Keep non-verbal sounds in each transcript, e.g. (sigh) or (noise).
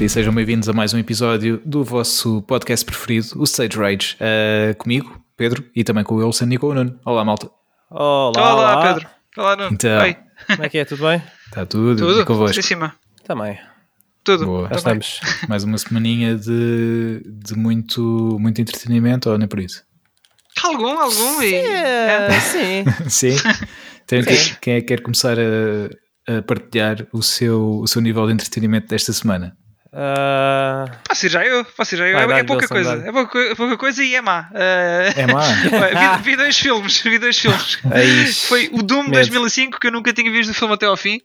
e sejam bem-vindos a mais um episódio do vosso podcast preferido, o Stage Rage. Uh, comigo, Pedro, e também com o Wilson e com o Nuno. Olá, malta. Olá, Olá, olá. Pedro. Olá, Nuno. Então. Oi. Como é que é? Tudo bem? Está tudo, Tudo? e convosco. Sim, cima. Também. Tudo. Boa. Já Também. estamos. (laughs) Mais uma semaninha de, de muito, muito entretenimento, ou nem por isso? Algum, algum. E, É, sim. (laughs) Sim. Então, quem, Sim. quem é que quer começar a, a partilhar o seu, o seu nível de entretenimento desta semana? Ah, Posso ir já eu? Posso ir já eu? Vai, é, é pouca Wilson, coisa. É pouca, é pouca coisa e é má. Uh, É má? (laughs) vi, vi dois filmes. (laughs) Vi dois filmes. aí. Foi o Doom Medo. 2005, que eu nunca tinha visto o filme até ao fim.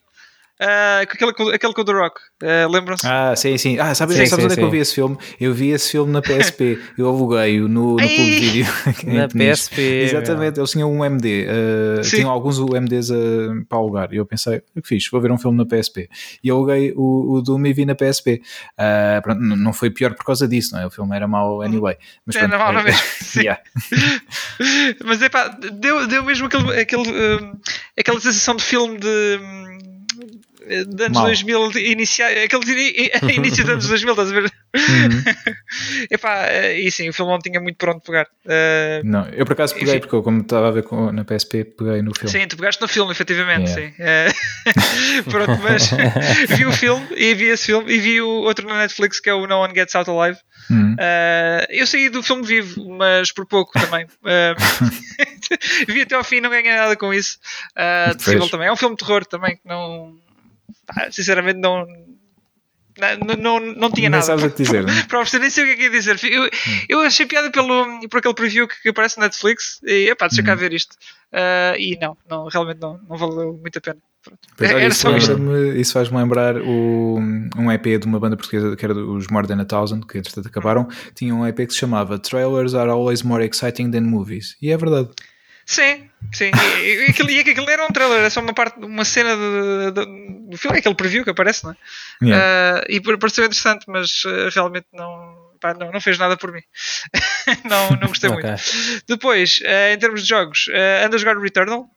Uh, com aquele, com- aquele com o The Rock. Uh, Lembram-se? Ah, sim, sim. Ah, sabes, Sim, sabes sim, onde é que eu sim. vi esse filme? Eu vi esse filme na PSP. (laughs) Eu aluguei-o no, no! Clube de Vídeo. Na. PSP, Exatamente, eles tinham um MD. uh, Sim. tinham alguns MDs uh, para alugar. E eu pensei, o que fiz? Vou ver um filme na PSP. E eu aluguei o, o Doom e vi na PSP. Uh, pronto, não foi pior por causa disso, não é? O filme era mau anyway. Mas Era pronto, mau, não é é- mesmo? (laughs) Sim. Yeah. (laughs) Mas é pá, deu, deu mesmo aquele, aquele, um, aquela sensação de filme de. De anos Mau. 2000, de inicia, aqueles (laughs) início dos anos 2000, estás a ver? Uhum. (laughs) Epá, eh, e sim, o filme não tinha muito por onde pegar. Eh, Não, eu por acaso peguei, Enfim. porque eu, como estava a ver com- na PSP, peguei no filme. sim, tu pegaste no filme, efetivamente, Yeah. sim. Eh, (laughs) pronto, mas vi o filme e vi esse filme e vi o outro na Netflix que é o No One Gets Out Alive. Uhum. Eh, eu saí do filme vivo, mas por pouco também. Vi até ao fim e não ganhei nada com isso. Possível também. É um filme de terror também que não. Pá, sinceramente, não. Não, não, não tinha Nem nada. sabes o que dizer, (laughs) não é? Para oferecer, nem sei o que é que ia dizer. Eu, eu achei piada pelo, por aquele preview que, que aparece na Netflix e epá, deixa cá Uhum. ver isto. Ah, e não, não, realmente não, não valeu muito a pena. Pois, olha, isso isso faz-me lembrar o, um EP de uma banda portuguesa que era os More Than a Thousand, que entretanto acabaram. Tinha um EP que se chamava Trailers are always more exciting than movies. E é verdade. Sim, sim. E, e, aquilo, e aquilo era um trailer, era só uma parte, uma cena de- de- do filme, é aquele preview que aparece, não é? Yeah. Ah, e pareceu interessante, mas ah, realmente não, pá, não, não fez nada por mim. (laughs) não, não gostei Ok. muito. Depois, ah, em termos de jogos, uh, ando a jogar o Returnal.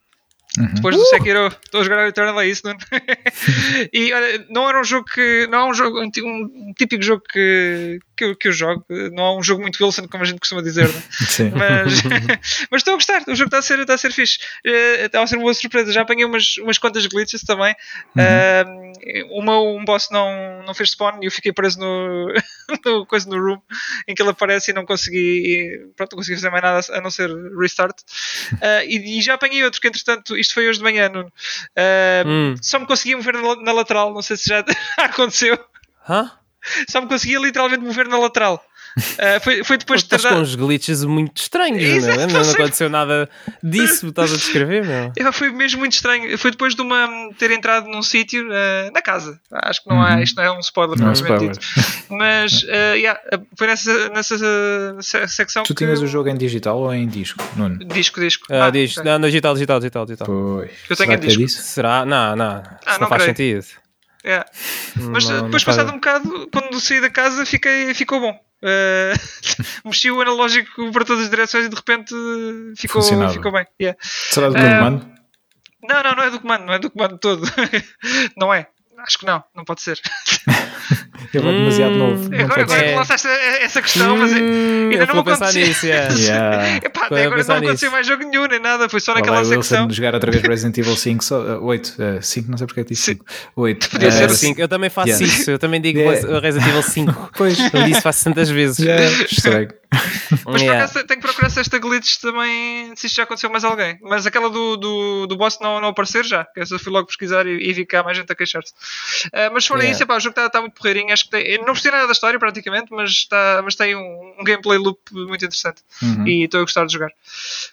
Uhum. Depois do Sekiro, estou a jogar o Returnal, é isso, não (laughs) E olha, não era um jogo que. Não é um jogo, um, um típico jogo que, que, eu, que eu jogo. Não é um jogo muito Wilson, como a gente costuma dizer, não é? (laughs) Sim. mas, (laughs) (laughs) mas estou a gostar, o jogo está a ser, está a ser fixe. Eh, Está a ser uma boa surpresa. Já apanhei umas, umas quantas glitches também. Eh, uma, um boss não, não fez spawn e eu fiquei preso no, no, coisa no room em que ele aparece e não consegui, pronto, não consegui fazer mais nada a não ser restart. Eh, e, e já apanhei outro que, entretanto, isto foi hoje de manhã. Nuno. Hum. Só me conseguia mover na, na lateral, não sei se já aconteceu. Hã? (laughs) Só me conseguia literalmente mover na lateral. Eh, (laughs) foi, foi depois de Estás tardar. com uns glitches muito estranhos, Exato, meu. não Não, aconteceu nada disso, estás a descrever, meu. (laughs) É, Foi mesmo muito estranho. Foi depois de uma ter entrado num sítio eh, na casa. Acho que não há, Uhum. isto não é um spoiler, Não é spoiler. dito. Mas eh, yeah, foi nessa, nessa se- secção Tu que. tinhas o jogo em digital ou em disco, Nuno? Disco, disco. Ah, diz, ok. não, digital, digital, digital, digital. Pois. Eu tenho Será em que é disco. Será? Não, não. Isso Ah, não, não faz creio. sentido. Yeah. Mas Não- não depois, faz- passado um bocado, quando saí da casa, fiquei, ficou bom. Eh, (laughs) mexi o analógico para todas as direções e de repente ficou, Funcionava. ficou bem. Yeah. Será do Ah, comando? Não, não, não é do comando, não é do comando todo. (laughs) não é. Acho que não, não pode ser. (laughs) (laughs) Ele é demasiado Hum. novo. Agora agora que lançaste essa questão, mas Hum, ainda eu não vou pensar aconteceu. nisso, yeah. (laughs) Yeah. Epá, até agora não aconteceu nisso. mais jogo nenhum, nem nada, foi só naquela vai o secção. Wilson jogar outra vez (laughs) Resident Evil 5, só, uh, 8, 5, não sei porque é que disse Sim. 5. 8. Podia Uh, ser É, assim. cinco. Eu também faço Yeah. isso, eu também digo Yeah. Resident Evil 5. Pois. Eu disse faço tantas vezes. Yeah, estranho. Mas por Yeah. acaso tenho que procurar se esta glitch também, se isto já aconteceu mais alguém. Mas aquela do, do, do boss não, não aparecer já, que essa fui logo pesquisar e, e vi que há mais gente a queixar-se. Ah, mas fora Yeah. isso, epá, o jogo está muito porreirinho. Acho que tem, não percebi nada da história praticamente, mas, está, mas tem um, um gameplay loop muito interessante. Uhum. E estou a gostar de jogar.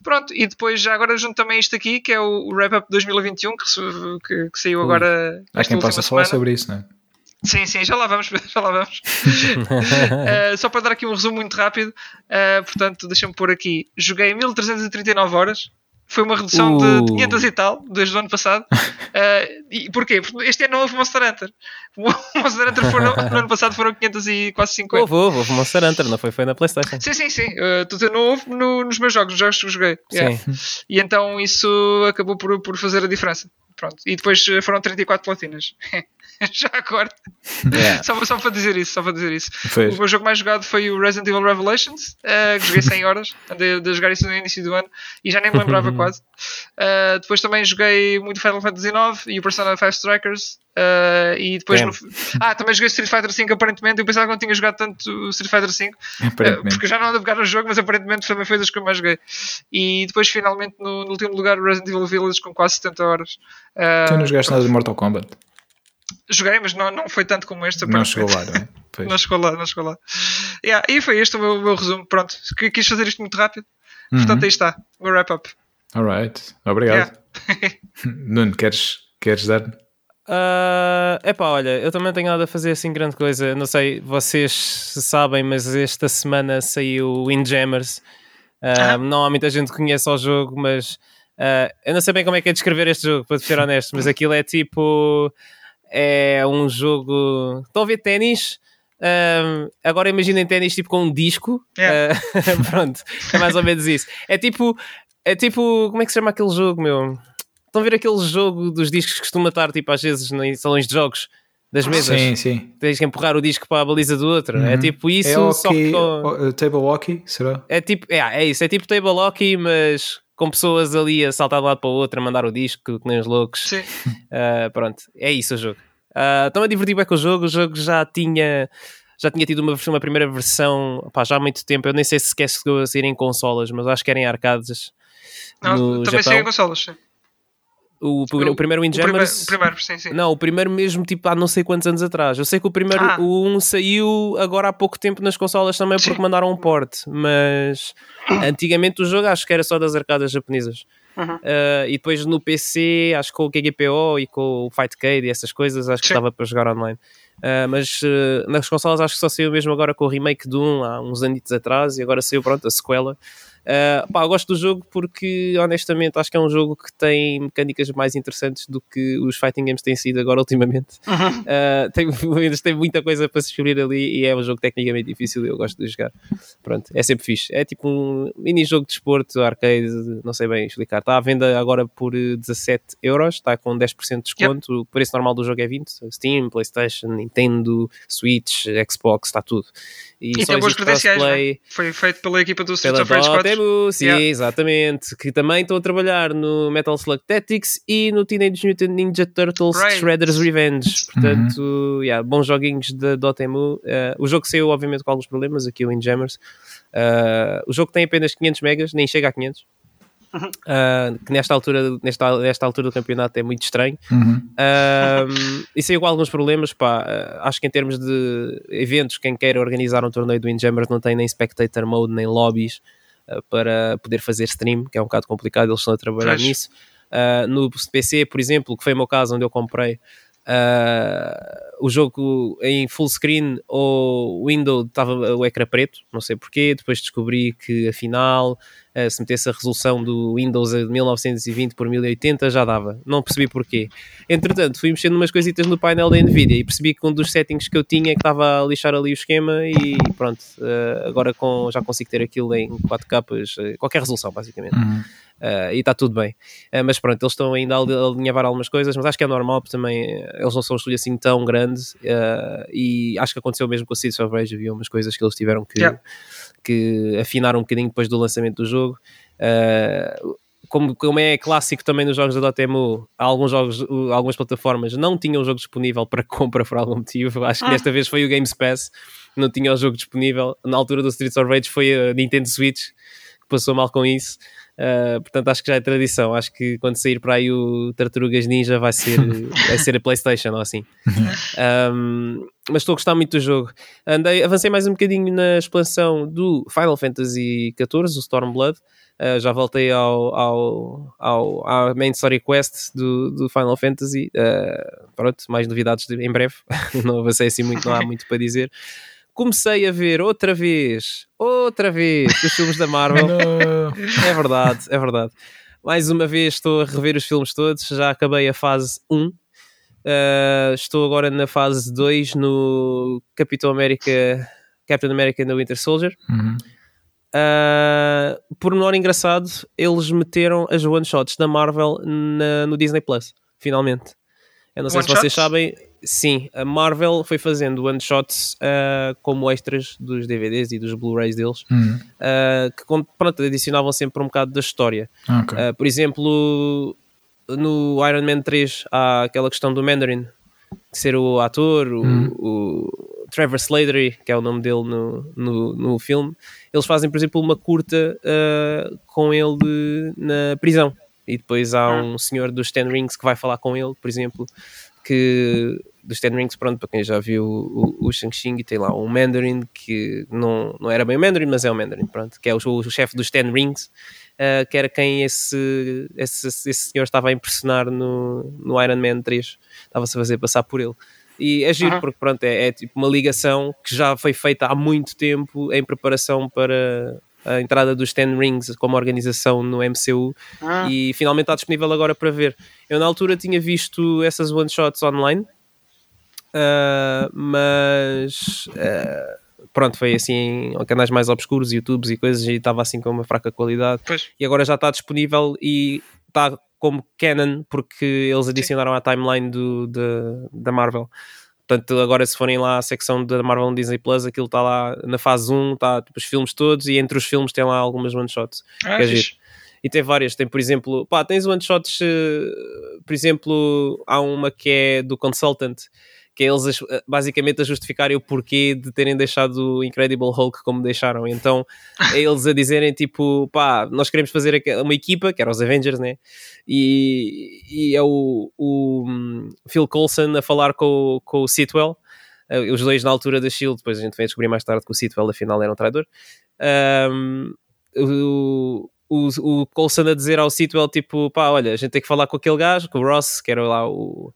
Pronto, e depois já agora junto também isto aqui, que é o, Wrap Up 2021, que, que, que saiu agora. Há esta quem possa falar semana. sobre isso, não é? Sim, sim, já lá vamos, (laughs) já lá vamos. Uh, (laughs) só para dar aqui um resumo muito rápido, uh, portanto, deixa-me pôr aqui. Joguei 1339 horas, foi uma redução Uh. de 500 e tal, desde o ano passado. Uh, (laughs) e porquê? Porque este ano não houve Monster Hunter. O Monster Hunter foram, no ano passado foram 500 e quase 50. Houve, houve, houve Monster Hunter, não foi? Foi na Playstation. Sim, sim, sim. Uh, tu- não houve no- nos meus jogos, nos jogos que eu joguei. Yeah. E então isso acabou por, por fazer a diferença. pronto. E depois foram 34 platinas. (laughs) Já agora. Yeah. Só, só para dizer isso, só para dizer isso. O meu jogo mais jogado foi o Resident Evil Revelations, eh, que joguei 100 horas, andei a jogar isso no início do ano e já nem me lembrava quase. Eh, depois também joguei muito Final Fantasy IX e o Persona 5 Strikers. eh, e depois no- Ah, também joguei Street Fighter V aparentemente. Eu pensava que não tinha jogado tanto Street Fighter V, porque já não ando a jogar o jogo, mas aparentemente também foi das que eu mais joguei. E depois finalmente no, no último lugar o Resident Evil Village com quase 70 horas. Tu não jogaste nada de Mortal Kombat? Joguei, mas não, não foi tanto como este. Não chegou lá, não é? (laughs) Pois. Não chegou lá, não chegou lá. Yeah, e foi este o meu, o meu resumo. Pronto, Qu- quis fazer isto muito rápido. Portanto, aí está, o meu wrap-up. Alright, obrigado. Yeah. (laughs) Nuno, queres, queres dar? É epá, olha, eu também não tenho nada a fazer assim grande coisa. Não sei, vocês sabem, mas esta semana saiu o Windjammers. Ah, Ah. Não há muita gente que conhece o jogo, mas ah, eu não sei bem como é que é descrever este jogo, para ser honesto, mas aquilo é tipo. É um jogo. Estão a ver ténis? Ah, agora imaginem ténis tipo com um disco. Yeah. Ah, (laughs) pronto, é mais ou menos isso. É tipo. É tipo. Como é que se chama aquele jogo, meu? Estão a ver aquele jogo dos discos que costuma estar tipo às vezes em salões de jogos das mesas? Sim, sim. Tens que empurrar o disco para a baliza do outro. É Uhum. tipo isso, é só hockey, que com... table hockey, será? é tipo, é, é isso, é tipo table hockey, mas com pessoas ali a saltar de um lado para o outro, a mandar o disco, que nem os loucos. Sim. (laughs) Ah, pronto, é isso o jogo. Ah, Estou-me a divertir bem com o jogo. O jogo já tinha, já tinha tido uma, uma primeira versão pá, já há muito tempo. Eu nem sei se sequer chegou a sair em consolas, mas acho que era em arcades. Não, no também Japão. saiu em consolas. Sim. O, o, primeiro O primeiro, Windjammers. o primeiro, sim, sim. Não, o primeiro mesmo, tipo, há não sei quantos anos atrás. Eu sei que o primeiro, Ah. o 1 saiu agora há pouco tempo nas consolas também porque Sim. mandaram um port, mas antigamente o jogo acho que era só das arcadas japonesas. Uhum. Ah, e depois no PC, acho que com o KGPO e com o Fightcade e essas coisas, acho que estava para jogar online. Ah, mas ah, nas consolas acho que só saiu mesmo agora com o remake do 1 há uns anitos atrás e agora saiu, pronto, a sequela. Ah, pá, eu gosto do jogo porque honestamente acho que é um jogo que tem mecânicas mais interessantes do que os fighting games têm sido agora (laughs) ultimamente. Uhum. Uh, tem, (laughs) tem muita coisa para se descobrir ali e é um jogo tecnicamente difícil e eu gosto de jogar. Pronto, é sempre fixe. É tipo um mini jogo de desporto, arcade, não sei bem explicar. Está à venda agora por eh, 17 euros, está com 10% de desconto. O preço normal do jogo é 20. Steam, PlayStation, Nintendo, Switch, Xbox, está tudo. E, E tem boas credenciais, é? Foi feito pela equipa do Streets pela of Rage 4. Sim, Yeah. exatamente. Que também estão a trabalhar no Metal Slug Tactics e no Teenage Mutant Ninja Turtles Right. Shredder's Revenge. Portanto, yeah, bons joguinhos da Dotemu. Uh, o jogo saiu, obviamente, com alguns problemas aqui, o Windjammers. Uh, o jogo tem apenas 500 megas, nem chega a 500. Uh, que nesta altura, nesta, nesta altura do campeonato é muito estranho. Uhum. Um, e saiu com alguns problemas, pá. Uh, acho que em termos de eventos, quem quer organizar um torneio do Windjammers não tem nem spectator mode, nem lobbies uh, para poder fazer stream, que é um bocado complicado, eles estão a trabalhar nisso. Uh, no PC, por exemplo, que foi o meu caso onde eu comprei uh, o jogo em full screen ou window estava o ecrã preto, não sei porquê. Depois descobri que afinal, uh, se metesse a resolução do Windows a 1920 por 1080 já dava, não percebi porquê. Entretanto, fui mexendo umas coisitas no painel da Nvidia e percebi que um dos settings que eu tinha que estava a lixar ali o esquema e pronto, uh, agora com, já consigo ter aquilo em 4 capas, uh, qualquer resolução basicamente. Uhum. Uh, e está tudo bem. Mas pronto, eles estão ainda a ali- a alinhavar algumas coisas, mas acho que é normal porque também eles não são um estúdio assim tão grande e acho que aconteceu mesmo com o Cities of Rage, havia umas coisas que eles tiveram que, Yeah. que afinar um bocadinho depois do lançamento do jogo. Uh, como, como é clássico também nos jogos da Dotemu, alguns jogos, algumas plataformas não tinham o jogo disponível para compra por algum motivo. Acho que Ah. desta vez foi o Games Pass, não tinha o jogo disponível. Na altura do Streets of Rage foi a Nintendo Switch que passou mal com isso. Uh, portanto, acho que já é tradição. Acho que quando sair para aí o Tartarugas Ninja vai ser, (laughs) vai ser a PlayStation ou assim. (laughs) Um, mas estou a gostar muito do jogo. Andei, avancei mais um bocadinho na expansão do Final Fantasy XIV, o Stormblood. Uh, já voltei ao, ao, ao, à main story quest do, do Final Fantasy. Uh, pronto, mais novidades de- em breve. (laughs) não avancei assim muito, não há muito para dizer. Comecei a ver outra vez, outra vez, os filmes da Marvel. (laughs) É verdade, é verdade. Mais uma vez estou a rever os filmes todos. Já acabei a fase 1. Uh, estou agora na fase 2 no Capitão América, Captain America and the Winter Soldier. Uhum. Uh, por menor engraçado, eles meteram as one shots da Marvel na- no Disney Plus. finalmente. Eu não sei One se vocês shots? sabem, sim, a Marvel foi fazendo one shots ah, como extras dos DVDs e dos Blu-rays deles, Hum, ah, que pronto, adicionavam sempre um bocado da história. ok. Uh, por exemplo, no Iron Man 3 há aquela questão do Mandarin de ser o ator, o, Hum. o Trevor Slattery, que é o nome dele no, no, no filme. Eles fazem, por exemplo, uma curta uh, com ele na prisão. E depois há um senhor dos Ten Rings que vai falar com ele, por exemplo, que dos Ten Rings, pronto, para quem já viu o, o Shang-Chi, tem lá um Mandarin que não, não era bem o Mandarin, mas é o Mandarin, pronto, que é o, o chefe dos Ten Rings, uh, que era quem esse, esse, esse senhor estava a impressionar no, no Iron Man 3, estava-se a fazer passar por ele. E é giro, Aham. porque pronto, é, é tipo uma ligação que já foi feita há muito tempo em preparação para a entrada dos Ten Rings como organização no MCU Ah, e finalmente está disponível agora para ver. Eu na altura tinha visto essas one shots online, ah, mas ah, pronto, foi assim em canais mais obscuros, YouTubes e coisas, e estava assim com uma fraca qualidade. pois. E agora já está disponível e está como canon porque eles adicionaram à timeline do, da- da Marvel. Portanto, agora se forem lá à secção da Marvel Disney Plus, aquilo está lá na fase 1, está tipo, os filmes todos e entre os filmes tem lá algumas one shots. Ah, é. E tem várias, tem por exemplo, pá, tens one shots, eh, por exemplo, há uma que é do Consultant, que é eles basicamente a justificarem o porquê de terem deixado o Incredible Hulk como deixaram. Então é eles a dizerem tipo, pá, nós queremos fazer uma equipa, que era os Avengers, né? E, e é o, o hum, Phil Coulson a falar com, com o Sitwell. eh, Os dois na altura da Shield, depois a gente veio descobrir mais tarde que o Sitwell afinal era um traidor. Um, o, o, o Coulson a dizer ao Sitwell tipo, pá, olha, a gente tem que falar com aquele gajo, com o Ross, que era lá o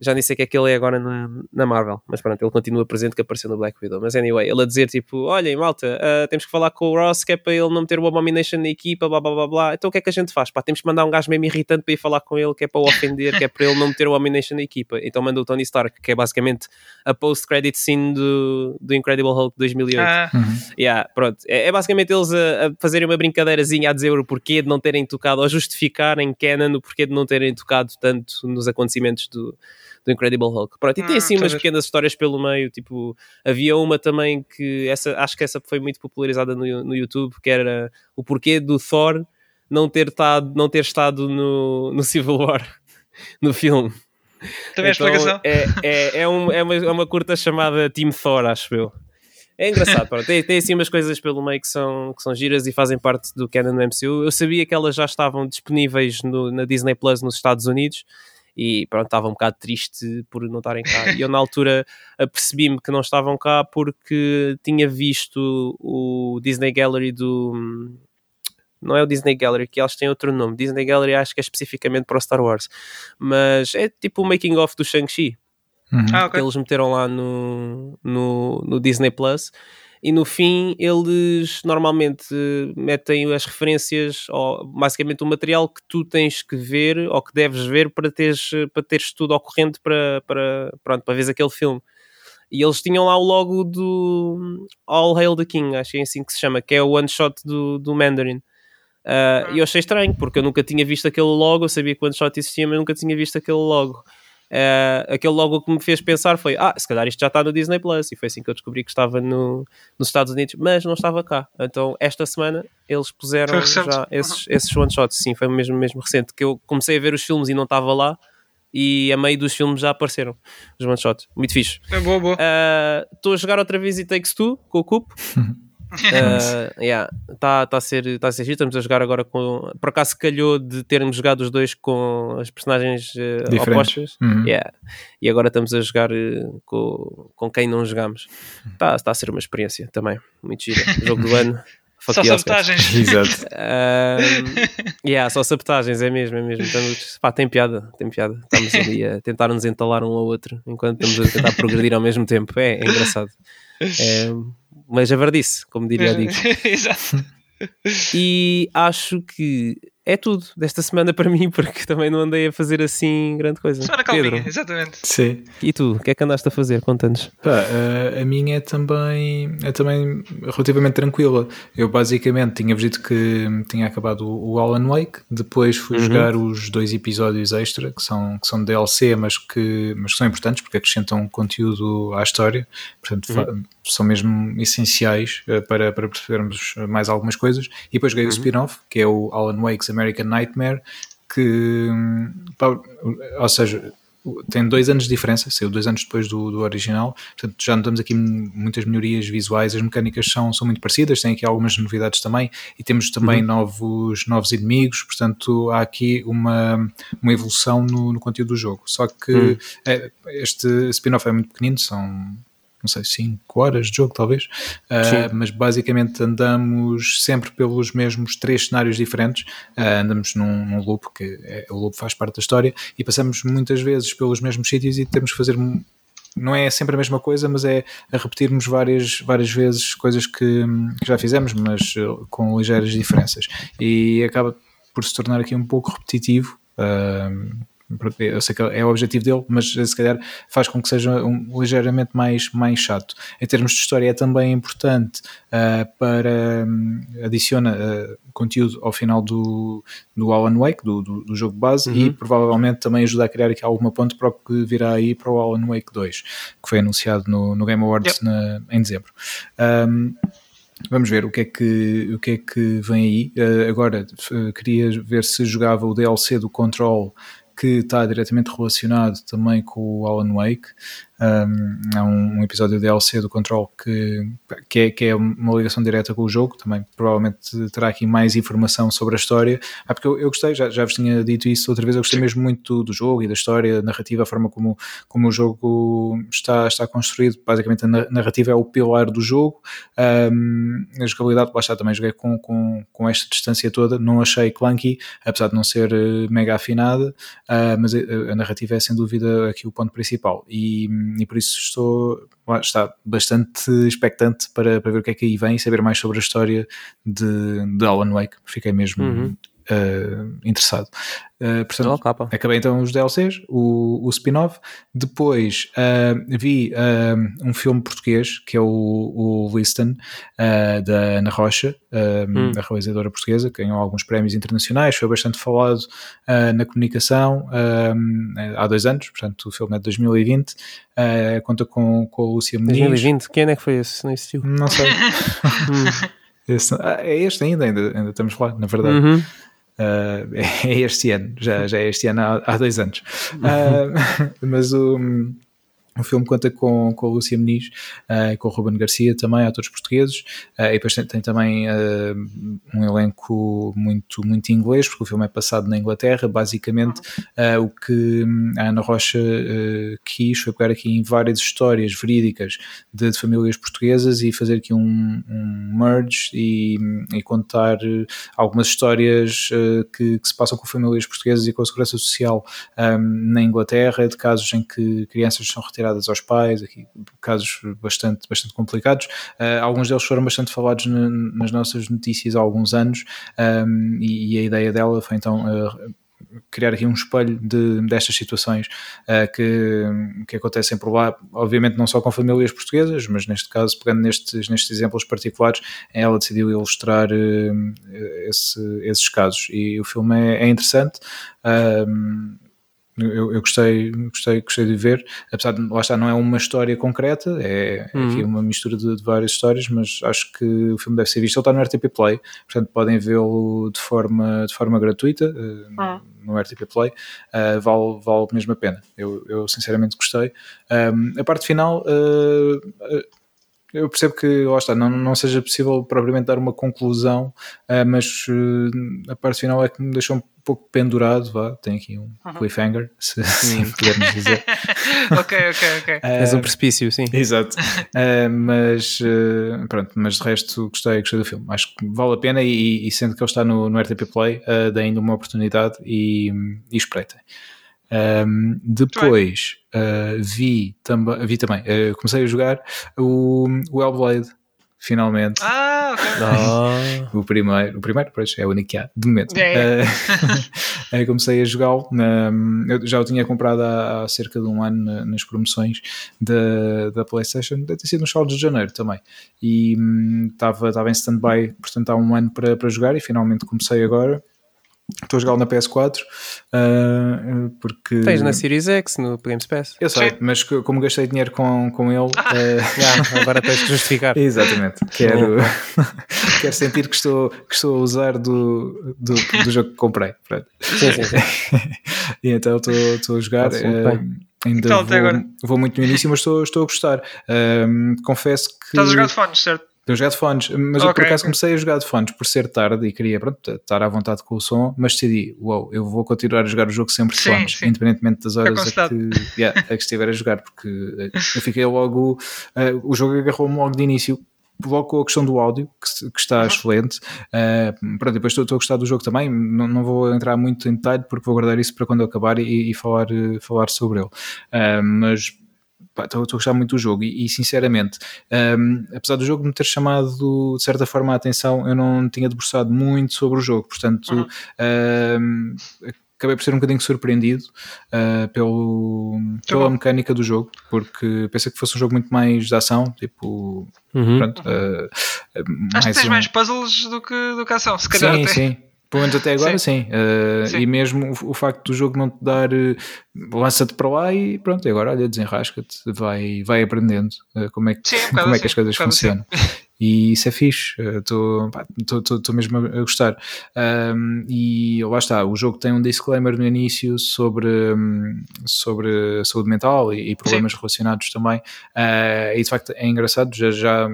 já nem sei o que é que ele é agora na, na Marvel, mas pronto, ele continua presente que apareceu no Black Widow. Mas anyway, ele a dizer tipo: Olhem, malta, ah, temos que falar com o Ross que é para ele não meter o Abomination na equipa, blá blá blá blá. Então o que é que a gente faz? Pá, temos que mandar um gajo mesmo irritante para ir falar com ele, que é para o ofender, que é para ele não meter o Abomination na equipa. Então manda o Tony Stark, que é basicamente a post-credit scene do, do Incredible Hulk 2008. Ah, Uhum. Yeah, pronto. É, é basicamente eles a, a fazerem uma brincadeirazinha a dizer o porquê de não terem tocado, ou justificarem canon o porquê de não terem tocado tanto nos acontecimentos do, do Incredible Hulk. Pronto, e tem Hum, assim a umas pequenas histórias pelo meio, tipo, havia uma também que essa, acho que essa foi muito popularizada no, no YouTube, que era o porquê do Thor não ter, tado, não ter estado no, no Civil War, (laughs) no filme. também a Então, explicação. É, é, é, um- é uma, é uma curta chamada Team Thor, acho eu. É engraçado, pronto. Tem, tem assim umas coisas pelo meio que são, que são giras e fazem parte do canon do MCU. Eu sabia que elas já estavam disponíveis no- na Disney Plus nos Estados Unidos e pronto, estava um bocado triste por não estarem cá. E eu na altura apercebi-me que não estavam cá porque tinha visto o Disney Gallery do. Não é o Disney Gallery, que eles têm outro nome. Disney Gallery acho que é especificamente para o Star Wars. Mas é tipo o making of do Shang-Chi Uhum. Ah, que ok. eles meteram lá no, no, no Disney Plus. E no fim, eles normalmente eh, metem as referências, ou basicamente o material que tu tens que ver ou que deves ver para teres, para teres tudo ocorrente para, para, pronto, para veres aquele filme. E eles tinham lá o logo do All Hail the King, acho que é assim que se chama, que é o one shot do, do Mandarin. Ah, E eu achei estranho, porque eu nunca tinha visto aquele logo, eu sabia que o one shot existia, mas nunca tinha visto aquele logo. Ah, aquele logo que me fez pensar foi: ah, se calhar isto já está no Disney Plus, e foi assim que eu descobri que estava no, nos Estados Unidos, mas não estava cá. Então, esta semana eles puseram já esses, esses one shots, sim, foi mesmo, mesmo recente. Que eu comecei a ver os filmes e não estava lá, e a meio dos filmes já apareceram os one shots. Muito fixe. É boa, boa. Ah, Estou a jogar outra vez e Takes Two com o Cup. (laughs) Está yeah, tá, tá a ser, tá a ser giro. Estamos a jogar agora com. Por acaso calhou de termos jogado os dois com as personagens Diferentes. opostas. Uhum. Yeah. E agora estamos a jogar eh, com, com quem não jogamos. Está tá a ser uma experiência também. Muito gira. Jogo do ano. (laughs) Fuck Só sabotagens. (laughs) Exato. Um, yeah, só sabotagens, é mesmo, é mesmo. Estamos, pá, tem piada, tem piada. Estamos ali a tentar nos entalar um ao outro enquanto estamos a tentar progredir ao mesmo tempo. É, é engraçado. (laughs) É, mas a verdice, como diria (laughs) a Digo. Exato. E acho que é tudo desta semana para (laughs) mim, porque também não andei a fazer assim grande coisa. Semana Pedro, calminha, exatamente. Sim. e tu? O que é que andaste a fazer? Conta-nos. Pá, a, minha é também, é também relativamente tranquila. Eu basicamente tinha-vos dito que tinha acabado o, Alan Wake, depois fui Uhum. jogar os dois episódios extra, que são, que são DLC, mas que, mas que são importantes porque acrescentam conteúdo à história, portanto fa- são mesmo essenciais eh, para, para percebermos mais algumas coisas. E depois joguei o spin-off, que é o Alan Wake's American Nightmare, que, hum, pá, ou seja, tem dois anos de diferença, saiu dois anos depois do, do original, portanto já notamos aqui muitas melhorias visuais, as mecânicas são, são muito parecidas, tem aqui algumas novidades também, e temos também novos, novos inimigos, portanto há aqui uma, uma evolução no, no conteúdo do jogo. Só que Hum. é, este spin-off é muito pequenino, são não sei, 5 horas de jogo, talvez, Uh, mas basicamente andamos sempre pelos mesmos três cenários diferentes. Uh, andamos num, num loop, que é, o loop faz parte da história, e passamos muitas vezes pelos mesmos sítios e temos que fazer. Não é sempre a mesma coisa, mas é a repetirmos várias, várias vezes coisas que, que já fizemos, mas uh, com ligeiras diferenças. E acaba por se tornar aqui um pouco repetitivo. Uh, eu sei que é o objetivo dele, mas se calhar faz com que seja um, ligeiramente mais, mais chato. Em termos de história, é também importante uh, para. Um, adiciona uh, conteúdo ao final do, do Alan Wake, do, do, do jogo base, Uhum. e provavelmente também ajuda a criar aqui alguma ponte para o que virá aí para o Alan Wake 2, que foi anunciado no, no Game Awards Yep. na, em dezembro. Um, Vamos ver o que é que, o que, é que vem aí. Uh, agora, uh, queria ver se jogava o DLC do Control, que está diretamente relacionado também com o Alan Wake. Um, há um, episódio de DLC do Control que, que, é, que é uma ligação direta com o jogo. Também provavelmente terá aqui mais informação sobre a história. Ah, porque eu, eu gostei, já, já vos tinha dito isso outra vez. Eu gostei mesmo muito do, do jogo e da história, da narrativa, a forma como, como o jogo está, está construído. Basicamente, a narrativa é o pilar do jogo. Um, a jogabilidade, lá está, também joguei com, com, com esta distância toda. Não achei clunky, apesar de não ser uh, mega afinada, uh, mas a, a, narrativa é sem dúvida aqui o ponto principal. E, e por isso estou está bastante expectante para, para ver o que é que aí vem e saber mais sobre a história de, de Alan Wake. Fiquei mesmo Uhum. Uh, interessado. Uh, portanto, acabei então os DLCs, o, o spin-off. Depois uh, vi um filme português que é o, o Liston, uh, da Ana Rocha, Hum. a realizadora portuguesa, que ganhou alguns prémios internacionais, foi bastante falado na comunicação há dois anos, portanto o filme é de 2020, uh, conta com, com a Lúcia Muniz. 2020, que ano é que foi esse? Não existiu. Não sei. (laughs) Esse- ah, é este ainda, ainda, ainda estamos lá, na verdade. Uhum. Uh, (laughs) é este ano, já, já é este ano há, há dois anos. Uh, (laughs) mas o, o filme conta com, com a Lúcia Muniz, uh, com o Ruben Garcia também, atores portugueses, uh, e depois tem, tem também uh, um elenco muito, muito inglês, porque o filme é passado na Inglaterra. Basicamente, o que a Ana Rocha quis foi pegar aqui em várias histórias verídicas de, de famílias portuguesas e fazer aqui um, um merge e, e contar algumas histórias que, que se passam com famílias portuguesas e com a segurança social um, na Inglaterra, de casos em que crianças são retiradas aos pais, aqui casos bastante, bastante complicados. Uh, alguns deles foram bastante falados na- nas nossas notícias há alguns anos um, e, e a ideia dela foi então uh, criar aqui um espelho de, destas situações uh, que, que acontecem por lá, obviamente não só com famílias portuguesas, mas neste caso, pegando nestes, nestes exemplos particulares, ela decidiu ilustrar uh, esse- esses casos e o filme é, é interessante. Um, eu, eu gostei, gostei, gostei de ver, apesar de lá está, não é uma história concreta, é, é Uhum. aqui uma mistura de, de várias histórias, mas acho que o filme deve ser visto. Ele está no RTP Play, portanto podem vê-lo de forma, de forma gratuita eh, Ah. no RTP Play, eh, vale, vale mesmo a pena. Eu, eu sinceramente gostei. Um, a parte final. eh, eu percebo que, lá está, não, não seja possível propriamente dar uma conclusão, mas a parte final é que me deixou um pouco pendurado, vá, tem aqui um cliffhanger, se (laughs) assim pudermos dizer. (laughs) ok, ok, ok. És um precipício, sim. Exato. Eh, mas eh, pronto, mas de resto gostei, gostei do filme. Acho que vale a pena e, e sendo que ele está no, no RTP Play, uh, deem uma oportunidade e, e espreitem. Um, depois uh, vi, tamba, vi também, uh, comecei a jogar o, o Hellblade, finalmente. Ah, ok. Oh. O primeiro, o primeiro, pois, é o único que há, de momento. É. Eh, (laughs) eh, comecei a jogá-lo. na- eu já o tinha comprado há, há cerca de um ano na- nas promoções da, da PlayStation, deve ter sido nos saldos de janeiro também. E hum, estava estava em stand-by, portanto, há um ano para, para jogar e finalmente comecei agora. Estou a jogá-lo na PS4 eh, porque. Tens na Series X, no Games Pass. Eu sei, Sim. mas co- como gastei dinheiro com, com ele. eh, (laughs) Já, agora tens de justificar. (laughs) Exatamente. Quero, (laughs) quero sentir que estou, que estou a usar do, do, do jogo que comprei. Pronto. Sim, sim, sim. E então estou, estou a jogar. Bem. ainda Então, até vou, agora? vou muito no início, mas estou, estou a gostar. Ahm, confesso que. Estás a jogar de fones, certo? A jogar de fones, mas eu por acaso comecei a jogar de fones por ser tarde e queria pronto, estar à vontade com o som, mas decidi, uau, eu vou continuar a jogar o jogo sempre de Sim, fones, sim. independentemente das horas a que, yeah, a que estiver a jogar, porque eh, eu fiquei logo, eh, o jogo agarrou-me logo de início. Logo com a questão do áudio, que, que está excelente. Eh, pronto, depois estou, estou a gostar do jogo também. Não, não vou entrar muito em detalhe porque vou guardar isso para quando eu acabar e, e falar, falar sobre ele. Eh, mas estou a gostar muito do jogo e, e, sinceramente, um, apesar do jogo me ter chamado de certa forma a atenção, eu não tinha debruçado muito sobre o jogo, portanto Uhum. um, acabei por ser um bocadinho surpreendido uh, pelo, pela bom. mecânica do jogo, porque pensei que fosse um jogo muito mais de ação, tipo, Uhum. pronto, uh, Acho que tens um- mais puzzles do que, do que ação, se calhar Sim, até. sim. Pelo menos até agora, sim. Uh, Sim. E mesmo o, o facto do jogo não te dar, uh, lança-te para lá e pronto, e agora olha, desenrasca-te, vai, vai aprendendo uh, como é que, Sim, como é que as coisas funcionam. E isso é fixe, estou mesmo a gostar. Um, e lá está, o jogo tem um disclaimer no início sobre, hum, sobre saúde mental e, e problemas relacionados também. E de facto é engraçado, já, já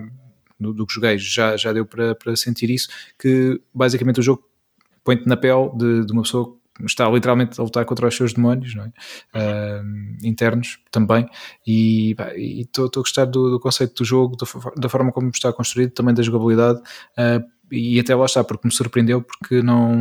do, do que joguei, já, já deu para, para sentir isso, que basicamente o jogo põe-te na pele de, de uma pessoa que está literalmente a lutar contra os seus demónios não é? Uh, internos também e estou a gostar do, do conceito do jogo da, da forma como está construído, também da jogabilidade uh, e até lá está, porque me surpreendeu porque não,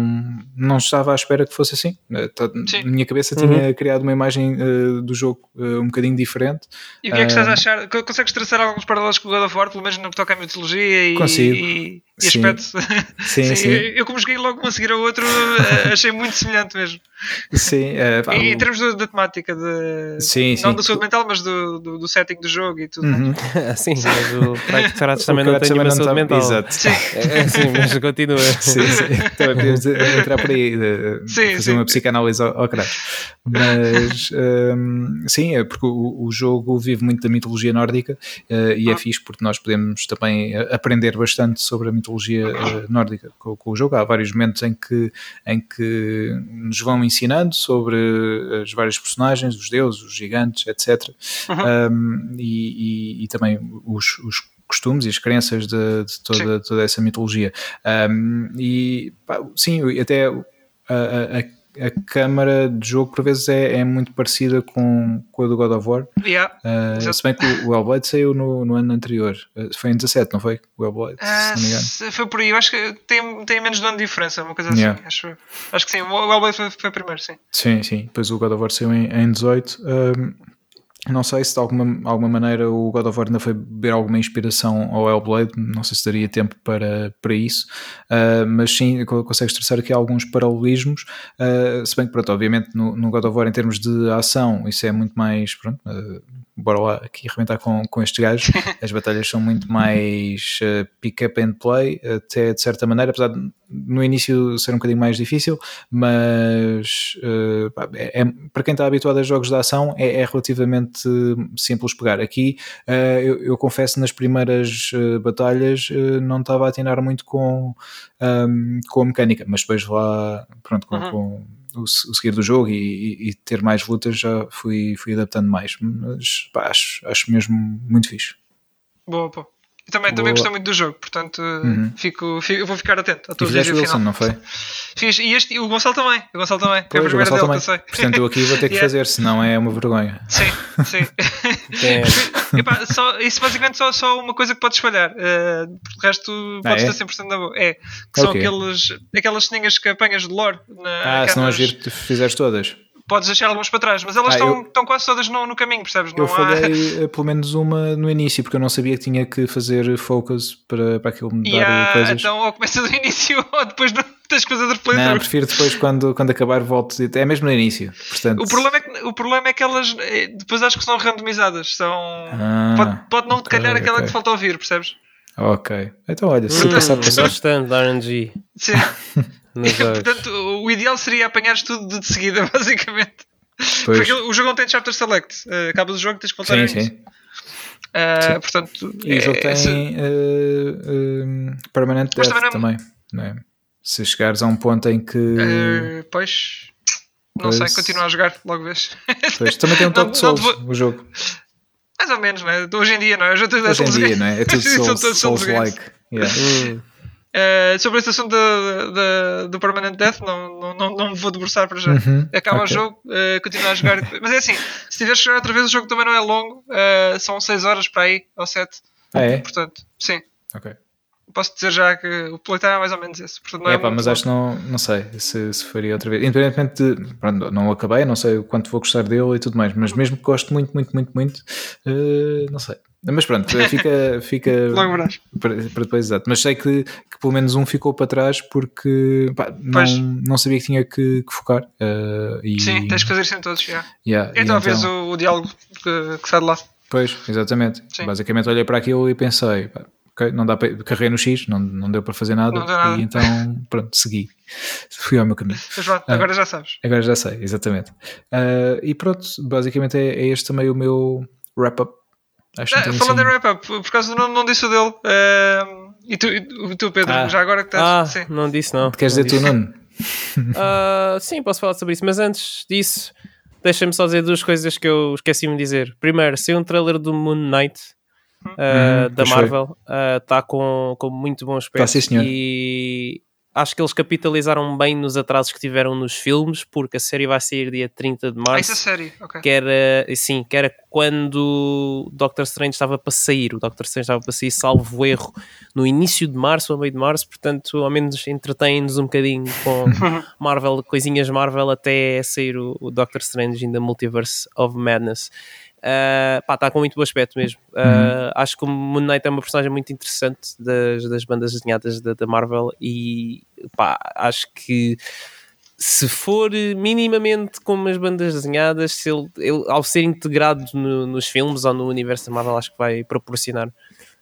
não estava à espera que fosse assim Uh, tá- Sim. na minha cabeça Uhum. tinha criado uma imagem uh, do jogo uh, um bocadinho diferente E o que é que estás a Ah. achar? Co- Consegues traçar alguns paralelos com o God of War, pelo menos no que toca à mitologia e, Consigo. e, e Sim. aspecto? (laughs) sim, sim, Eu, eu como joguei logo um a seguir ao outro, eh, (laughs) achei muito semelhante mesmo. sim, uh, pá, em, termos do- da temática, de, Sim, não sim. da saúde mental, mas do, do, do setting do jogo e tudo. Uhum. (laughs) Sim, mas o Craig Karates O também não tem nenhuma saúde mental. Exato. Sim, É, é, sim, mas continua. Sim, sim. Também podemos entrar por aí, de Sim, fazer sim. uma psicanálise ao, ao. Mas hum, sim, é porque o, o jogo vive muito da mitologia nórdica eh, e é Ah. fixe porque nós podemos também eh, aprender bastante sobre a mitologia eh, nórdica com, com o jogo. Há vários momentos em que, em que nos vão ensinando sobre as várias personagens, os deuses, os gigantes, etc. Um, e, e- e também os, os costumes e as crenças de, de toda, toda essa mitologia. Um, e pá, sim, até a, a, a- a câmara de jogo por vezes é, é muito parecida com, com a do God of War. yeah. Uh, se bem que o, Hellblade saiu no, no ano anterior, Uh, foi em 17, não foi? O Hellblade, Ah, se não me engano. foi por aí, eu acho que tem, tem menos de um ano de diferença, uma coisa assim. Yeah. Acho, eu. acho que sim, o Hellblade foi, foi primeiro, sim. Sim, sim. Depois o God of War saiu em, em 18. Um, não sei se de alguma, alguma maneira o God of War ainda foi beber alguma inspiração ao Hellblade, não sei se daria tempo para, para isso, uh, mas sim, co- consegues traçar aqui alguns paralelismos, uh, se bem que, pronto, obviamente no, no God of War em termos de ação, isso é muito mais, pronto, uh, bora lá aqui arrebentar com, com estes gajos, (laughs) as batalhas são muito mais uh, pick up and play, até de certa maneira, apesar de no início ser um bocadinho mais difícil, mas uh, é, é- para quem está habituado a jogos de ação é, é relativamente simples pegar. Aqui uh, eu, eu confesso nas primeiras batalhas não estava a atinar muito com, um, com a mecânica, mas depois lá pronto, com, Uhum. com o, se- o seguir do jogo e, e- e ter mais lutas já fui, fui adaptando mais, mas pá, acho, acho mesmo muito fixe. Boa, pô. Eu também, também gostei muito do jogo, portanto Uhum. fico, fico- eu vou ficar atento a E todos os Wilson, final. não foi? Fiz, e este, e o Gonçalo também. O Gonçalo também. A Pois, o primeira Gonçalo dele que eu também. sei. Portanto, eu aqui vou ter que Yeah. (laughs) fazer, senão é uma vergonha. Sim, sim. Tem- (laughs) (laughs) Epá, só, isso basicamente só, só uma coisa que podes falhar. Uh, o resto Ah, podes é? ter 100% na boa. É, que são Ok. aqueles, aquelas ceninhas que apanhas de lore. Na, Ah, se não agir, tu fizeres todas. Podes deixar algumas para trás, mas elas Ah, estão, eu- estão quase todas no, no caminho, percebes? Eu Não há- falhei (laughs) eh, pelo menos uma no início, porque eu não sabia que tinha que fazer focus para, para aquilo me E dar há- coisas. então ou começa do (laughs) início ou depois não, tens que fazer de Não, prefiro depois quando, quando acabar volto. É mesmo no início. Portanto, O problema, é que, o problema é que elas eh, depois acho que são randomizadas. São... Ah, pode, pode não te ok, calhar aquela ok. que te falta ouvir, percebes? Ok. Então, olha, se Hum, passar gosto tanto da RNG Sim. (laughs) (laughs) Portanto, o ideal seria apanhares tudo de seguida, (laughs) basicamente. Pois. Porque o jogo não tem chapter select. Eh, acabas o jogo tens que voltar Sim, início. sim. Eh, portanto, E o jogo é- tem se- eh, eh, Permanent Mas Death também também. não- não é? Se chegares a um ponto em que. eh, pois. Não Pois. sei, continua a jogar, logo vês. (laughs) Pois, também tem um toque de Não- não Souls, vou- o jogo. Mais ou menos, né? Hoje em dia, não é? Hoje, em Hoje em dia, não é? É tudo Souls- Souls-like. yeah. Hum. Eh, sobre esse assunto do Permanent Death, não, não, não, não me vou debruçar para já. Uhum, Acaba ok. o jogo, eh, continua a jogar. (laughs) Mas é assim, se tiveres que jogar outra vez, o jogo também não é longo, eh, são 6 horas para aí, ou 7. Ah, é? Portanto, sim. Ok. Posso dizer já que o playtime é mais ou menos esse. Portanto, não é, É, pá, mas acho que não, não sei se, se faria outra vez. Independentemente de. Pronto, não acabei, não sei o quanto vou gostar dele e tudo mais, mas mesmo que gosto muito, muito, muito, muito, eh, não sei. Mas pronto, fica, fica (laughs) para, para depois, exato. Mas sei que, que pelo menos um ficou para trás porque pá, não, não sabia que tinha que, que focar. eh, e, Sim, tens que fazer isso em todos. já. yeah, e Então, vês o, o diálogo que, que sai de lá. Pois, exatamente. Sim. Basicamente olhei para aquilo e pensei, pá, ok, não dá para. Carreguei no X, não, não deu para fazer nada, nada. e então, pronto, segui. Fui ao meu caminho. (laughs) Mas pronto, Ah. agora já sabes. Agora já sei, exatamente. Ah, e pronto, basicamente é, é este também o meu wrap-up. Acho que Ah, não tenho falando em assim- wrap-up, por causa do não, não disse o dele. eh, e, tu, e tu, Pedro, Ah. já agora que Ah, estás. sim. não disse não. Queres Não dizer tu, disse. Nuno? (laughs) Ah, sim, posso falar sobre isso, mas antes disso, deixa-me só dizer duas coisas que eu esqueci-me de dizer. Primeiro, saiu um trailer do Moon Knight ah, Uhum, da. Marvel, está com, com muito bom aspecto Tá, sim, senhor. e acho que eles capitalizaram bem nos atrasos que tiveram nos filmes, porque a série vai sair dia 30 de Ah, isso é março. sério. Ok. Que era, sim, que era quando o Doctor Strange estava para sair. O Doctor Strange estava para sair, salvo erro, no início de março ou meio de março. Portanto, ao menos entretém-nos um bocadinho com (laughs) Marvel, coisinhas Marvel, até sair o, o Doctor Strange in the Multiverse of Madness. Uh, pá, está com muito bom aspecto mesmo. Uh, Acho que o Moon Knight é uma personagem muito interessante das, das bandas desenhadas da, da Marvel e pá, acho que se for minimamente como as bandas desenhadas, se ele, ele, ao ser integrado no- nos filmes ou no universo da Marvel, acho que vai proporcionar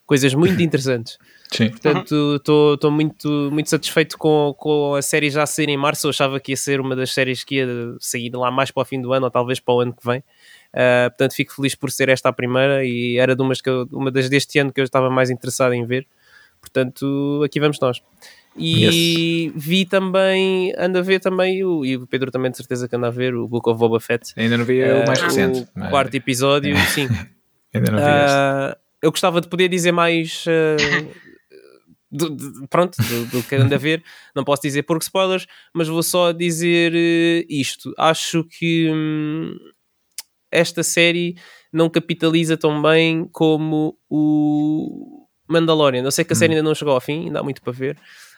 coisas muito (laughs) interessantes. Sim. Portanto, estou muito, muito satisfeito com, com a série já sair em março. Eu achava que ia ser uma das séries que ia sair lá mais para o fim do ano ou talvez para o ano que vem. Uh, portanto, fico feliz por ser esta a primeira e era de umas que eu- uma das deste ano que eu estava mais interessado em ver. Portanto, aqui vamos nós. E vi também, ando a ver também, o, e o Pedro também de certeza que anda a ver, o Book of Boba Fett. Ainda não vi o mais Uh, recente. O mas quarto episódio, (laughs) sim. Ainda não vi este. Ah, eu gostava de poder dizer mais ah, do- do- pronto, do, do que ando a ver, não posso dizer por spoilers, mas vou só dizer eh, isto. Acho que hum, esta série não capitaliza tão bem como o Mandalorian. Eu sei que a série ainda não chegou ao fim, ainda há muito para ver,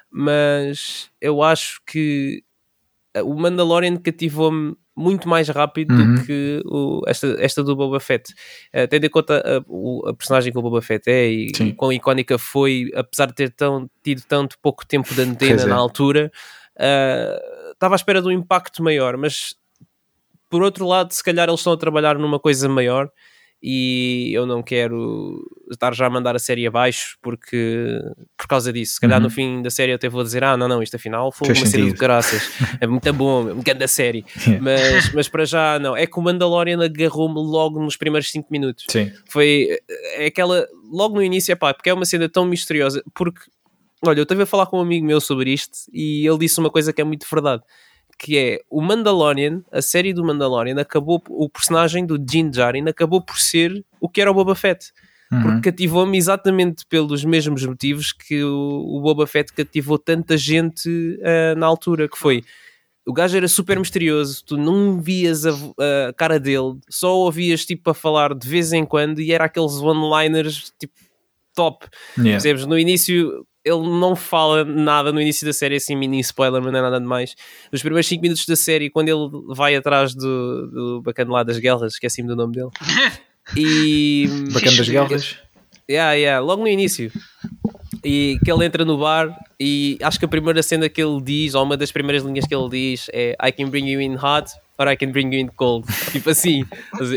mas eu acho que o Mandalorian cativou-me muito mais rápido Uhum. do que o- esta, esta do Boba Fett. Eh, tendo em conta a, o- a personagem que o Boba Fett é e quão icónica foi, apesar de ter tão, tido tanto pouco tempo de antena é. na altura, eh, estava à espera de um impacto maior, mas por outro lado, se calhar eles estão a trabalhar numa coisa maior e eu não quero estar já a mandar a série abaixo porque por causa disso. Se calhar Uhum. no fim da série eu até vou dizer: Ah, não, não, isto afinal foi uma série de sentido. graças, (laughs) é muito bom, é uma grande série. Yeah. Mas, mas para já, não. É que o Mandalorian agarrou-me logo nos primeiros 5 minutos Sim. foi é aquela logo no início é pá, porque é uma cena tão misteriosa porque olha, eu estava a falar com um amigo meu sobre isto e ele disse uma coisa que é muito verdade que é o Mandalorian, a série do Mandalorian acabou, o personagem do Din Djarin acabou por ser o que era o Boba Fett Uhum. porque cativou-me exatamente pelos mesmos motivos que o, o Boba Fett cativou tanta gente ah, na altura, que foi o gajo era super misterioso, tu não vias a, a cara dele, só ouvias tipo a falar de vez em quando e era aqueles one-liners tipo top. Yeah. Percebes? No início, ele não fala nada no início da série, assim, mini spoiler, mas não é nada demais. Nos primeiros 5 minutos da série, quando ele vai atrás do, do bacana lá das guerras, esqueci-me do nome dele. (laughs) E. Bacana das guerras. Yeah, yeah, logo no início. E que ele entra no bar e acho que a primeira cena que ele diz, ou uma das primeiras linhas que ele diz é I can bring you in hot or I can bring you in cold. tipo assim,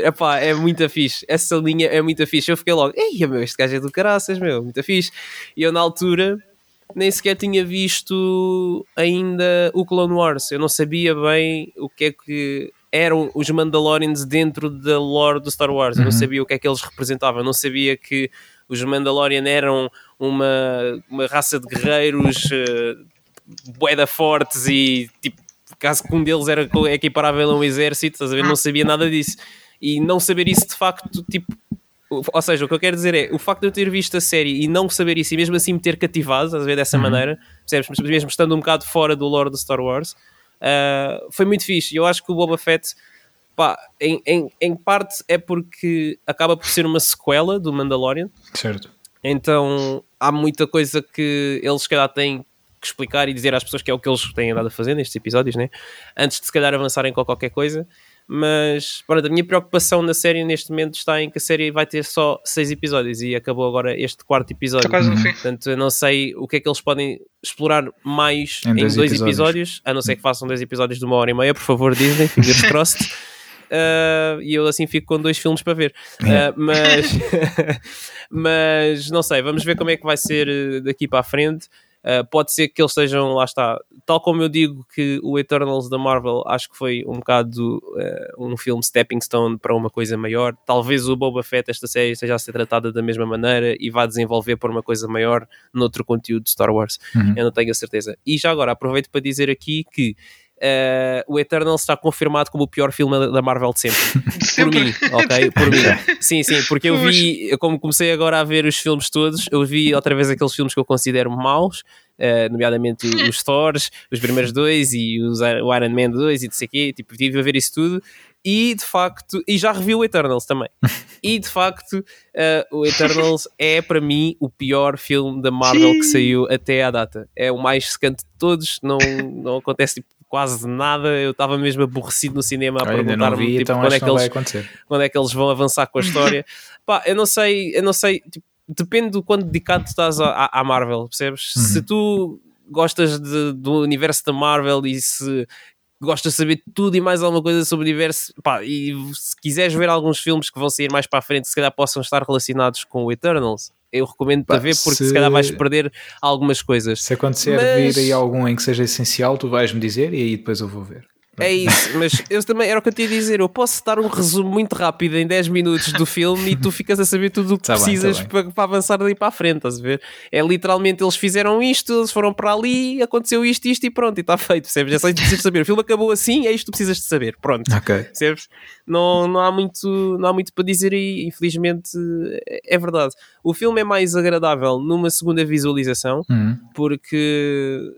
epá, é muito fixe. Essa linha é muito fixe. Eu fiquei logo, ei, meu, este gajo é do caraças, meu, muito fixe. E eu na altura nem sequer tinha visto ainda o Clone Wars. Eu não sabia bem o que é que eram os Mandalorians dentro da lore do Star Wars. Eu não sabia o que é que eles representavam. Eu não sabia que os Mandalorian eram uma, uma raça de guerreiros uh, boeda fortes e tipo, caso que um deles era equiparável a um exército, estás a ver? Não sabia nada disso. E não saber isso de facto, tipo, ou seja, o que eu quero dizer é o facto de eu ter visto a série e não saber isso e mesmo assim me ter cativado, estás a ver dessa uhum. maneira, percebes? Mesmo estando um bocado fora do lore do Star Wars, uh, foi muito fixe. Eu acho que o Boba Fett, pá, em, em, em parte é porque acaba por ser uma sequela do Mandalorian. Certo. Então há muita coisa que eles, se calhar, têm que explicar e dizer às pessoas que é o que eles têm andado a fazer nestes episódios, né? Antes de se calhar avançarem com qualquer coisa. Mas pronto, a minha preocupação na série neste momento está em que a série vai ter só seis episódios e acabou agora este quarto episódio. Está quase no fim. Portanto, eu não sei o que é que eles podem explorar mais em, em dois, dois episódios. episódios. a não ser que façam dois episódios de uma hora e meia, por favor, Disney, fingers (laughs) crossed. Uh, e eu assim fico com dois filmes para ver. Uh, mas, (laughs) mas não sei, vamos ver como é que vai ser eh, daqui para a frente. Uh, pode ser que eles estejam, lá está, tal como eu digo que o Eternals da Marvel acho que foi um bocado uh, um filme stepping stone para uma coisa maior. Talvez o Boba Fett, esta série, esteja a ser tratada da mesma maneira e vá desenvolver por uma coisa maior noutro conteúdo de Star Wars. Uhum. Eu não tenho a certeza. E já agora aproveito para dizer aqui que Uh, o Eternal está confirmado como o pior filme da Marvel de sempre. (laughs) sempre. Por mim, ok? Por mim. (laughs) Sim, sim, porque eu vi, como comecei agora a ver os filmes todos, eu vi outra vez aqueles filmes que eu considero maus, uh, nomeadamente os (laughs) Thors, os primeiros dois e os, o Iron Man 2 e não sei o quê, tipo, tive a ver isso tudo. E de facto, e já revi o Eternals também. E de facto, uh, o Eternals é para mim o pior filme da Marvel que saiu até à data. É o mais secante de todos, não, não acontece tipo, quase nada. Eu estava mesmo aborrecido no cinema a perguntar-me tipo, então quando, é que eles, quando é que eles vão avançar com a história. (laughs) Pá, eu não sei, eu não sei, tipo, depende do quanto dedicado tu estás à, à Marvel, percebes? Uhum. Se tu gostas de, do universo da Marvel e se gostas de saber tudo e mais alguma coisa sobre o universo, pá, e se quiseres ver alguns filmes que vão sair mais para a frente, se calhar possam estar relacionados com o Eternals, eu recomendo para ver porque se... se... calhar vais perder algumas coisas. Se acontecer Mas... vir aí algum em que seja essencial, tu vais-me dizer e aí depois eu vou ver. É isso, mas eu também era o que eu tinha a dizer. Eu posso dar um resumo muito rápido em 10 minutos do filme e tu ficas a saber tudo o que tá precisas bem, tá para, para, avançar daí para a frente, estás a ver? É literalmente eles fizeram isto, eles foram para ali, aconteceu isto, isto e pronto, e está feito, percebes? É só isso que precisas saber. O filme acabou assim, é isto que precisas de saber, pronto. Ok. Percebes? Não, não, há muito, não há muito para dizer aí, infelizmente é verdade. O filme é mais agradável numa segunda visualização, uhum. porque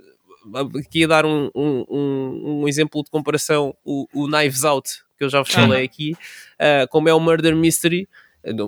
aqui a dar um, um, um, exemplo de comparação, o, o, Knives Out, que eu já vos falei aqui, uh, como é o Murder Mystery,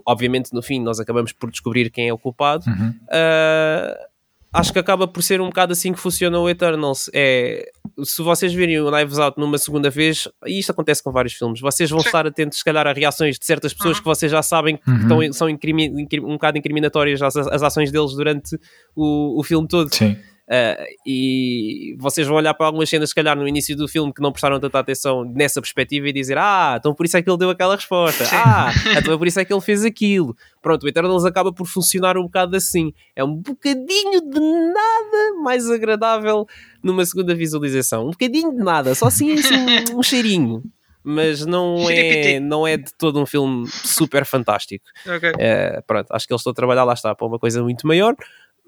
obviamente no fim nós acabamos por descobrir quem é o culpado, uhum. uh, acho que acaba por ser um bocado assim que funciona o Eternals. É, se vocês virem o Knives Out numa segunda vez, e isto acontece com vários filmes, vocês vão estar atentos, se calhar, a reações de certas pessoas uhum. que vocês já sabem que uhum. estão, são um bocado incriminatórias as, as ações deles durante o, o filme todo. Sim. Uh, e vocês vão olhar para algumas cenas, se calhar, no início do filme que não prestaram tanta atenção nessa perspectiva e dizer: Ah, então por isso é que ele deu aquela resposta. Sim. Ah, então por isso é que ele fez aquilo. Pronto, o Eternals acaba por funcionar um bocado assim. É um bocadinho de nada mais agradável numa segunda visualização. Um bocadinho de nada, só assim, assim (laughs) um cheirinho mas não é, não é de todo um filme super fantástico. Okay. Uh, pronto, acho que eles estão a trabalhar lá está para uma coisa muito maior,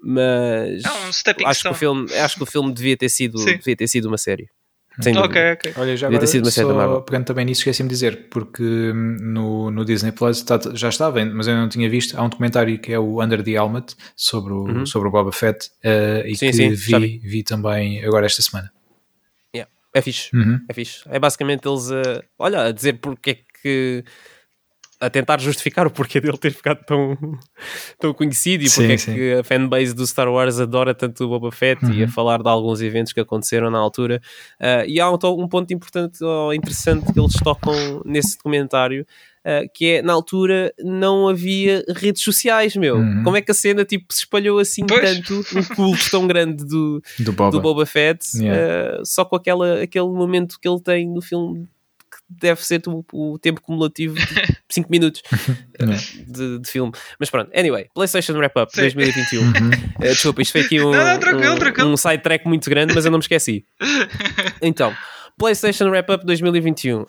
mas é um acho, que o filme, acho que o filme devia ter sido, devia ter sido uma série. Sem ok, ok. Olha, já devia ter sido uma série só pegando também nisso, esqueci-me de dizer, porque no, no Disney Plus está, já estava, mas eu não tinha visto. Há um documentário que é o Under the Helmet sobre o, uhum. sobre o Boba Fett uh, e sim, que sim, vi, vi também agora esta semana. Yeah. É fixe, uhum. é fixe. É basicamente eles, uh, olha, a dizer porque é que a tentar justificar o porquê dele ter ficado tão, tão conhecido e Sim, porque é sim. que a fanbase do Star Wars adora tanto o Boba Fett e a Uhum. falar de alguns eventos que aconteceram na altura. Ah, e há um, to- um ponto importante ou interessante que eles tocam nesse documentário. ah, que é na altura não havia redes sociais, meu. Uhum. Como é que a cena tipo, se espalhou assim Pois. tanto, um culto tão grande do, Do Boba. do Boba Fett, Yeah. uh, só com aquela, aquele momento que ele tem no filme deve ser o, o tempo cumulativo de (laughs) 5 minutos (laughs) Yeah. de, de filme. Mas pronto, anyway, PlayStation Wrap Up Sim. 2021. Uhum. Uh, desculpa, isto foi aqui um, Não, não, tranquilo, um, tranquilo. um sidetrack muito grande, mas eu não me esqueci. (laughs) Então, PlayStation Wrap Up 2021. Uh,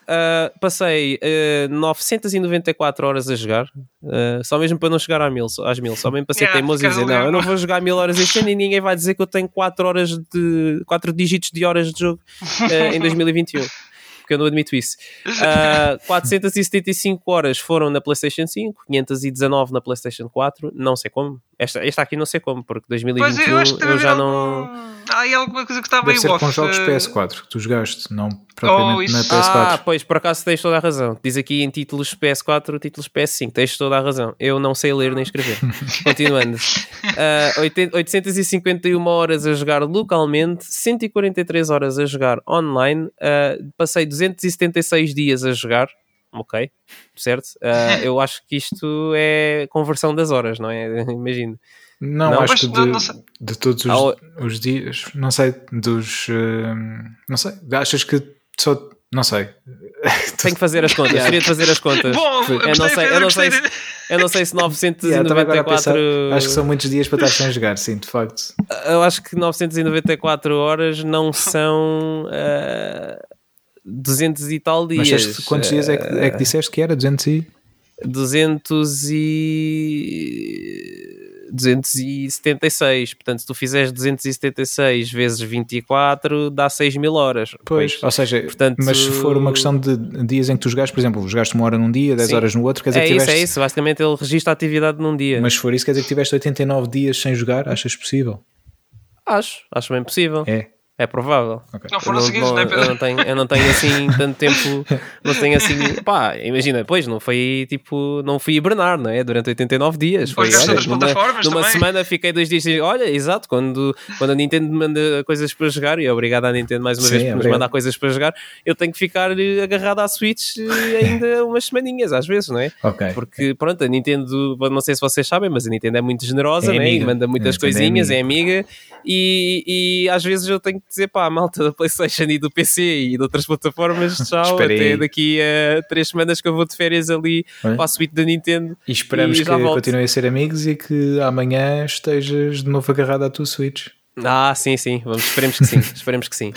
passei uh, 994 horas a jogar, uh, só mesmo para não chegar às mil, às mil só mesmo para ser Yeah, teimoso e dizer: Não, eu não não. vou jogar mil horas este ano e ninguém vai dizer que eu tenho 4 horas de 4 dígitos de horas de jogo uh, em 2021. Porque eu não admito isso. (laughs) Uh, 475 horas foram na PlayStation 5, 519 na PlayStation 4. Não sei como. Esta, esta aqui não sei como, porque Pois 2021 eu acho que deve eu haver já algum... não. Há aí alguma coisa que está Deve meio ser off. com jogos eh, PS4 que tu jogaste, não propriamente isso. na Ah, PS4. pois, por acaso tens toda a razão. Diz aqui em títulos PS4, títulos PS5. Tens toda a razão. Eu não sei ler nem escrever. (laughs) Continuando. Ah, 80 851 horas a jogar localmente, 143 horas a jogar online. Ah, passei 276 dias a jogar. Ok, certo? Ah, (laughs) eu acho que isto é conversão das horas, não é? (laughs) Imagino. Não, Não, acho que de, não de todos os, Ah, os dias, não sei, dos. hum, não sei, achas que só. Não sei. (laughs) Tenho que fazer as contas. Yeah. Teria de fazer as contas. Bom, eu Eu não sei- eu não sei de- Eu não sei se Yeah, estava agora a 994. pensar, acho que são muitos dias para estar sem jogar, sim, de facto. Eu acho que 994 horas não são ah, 200 e tal dias. Mas quantos dias é que, é que disseste que era? 200 e. 200 e 276. Portanto, se tu fizeres 276 vezes 24, dá 6 mil horas. Pois, ou seja, Portanto- mas se for uma questão de dias em que tu jogaste, por exemplo, jogaste uma hora num dia, 10 Sim. horas no outro, quer dizer É que isso, tiveste. é isso. Basicamente, ele registra a atividade num dia. Mas se for isso, quer dizer que tiveste 89 dias sem jogar, achas possível? Acho, acho bem possível. É. É provável. Ok. Não foram Eu seguidos, não, não é, eu Pedro? não tenho, eu não tenho assim (laughs) tanto tempo, não tenho assim, pá, imagina, pois não foi tipo, não fui hibernar, não é? Durante 89 dias. Foi, olha, outras numa, plataformas numa também. semana fiquei dois dias olha, exato, quando, quando a Nintendo me manda coisas para jogar, e obrigado à Nintendo mais uma Sim, vez por nos obrigado. mandar coisas para jogar, eu tenho que ficar eh, agarrado à Switch eh, ainda (laughs) umas semaninhas, às vezes, não é? Ok. Porque pronto, a Nintendo, não sei se vocês sabem, mas a Nintendo é muito generosa, É né? e manda muitas é coisinhas, amiga. é amiga, e, e às vezes eu tenho que dizer, pá, a malta da PlayStation e do PC e de outras plataformas, (laughs) tchau, até daqui a três semanas que eu vou de férias ali Olha. para a suíte da Nintendo. E esperamos E que continuem a ser amigos e que amanhã estejas de novo agarrado à tua Switch. Ah, sim, sim, vamos, esperemos que sim, (laughs) esperemos que sim.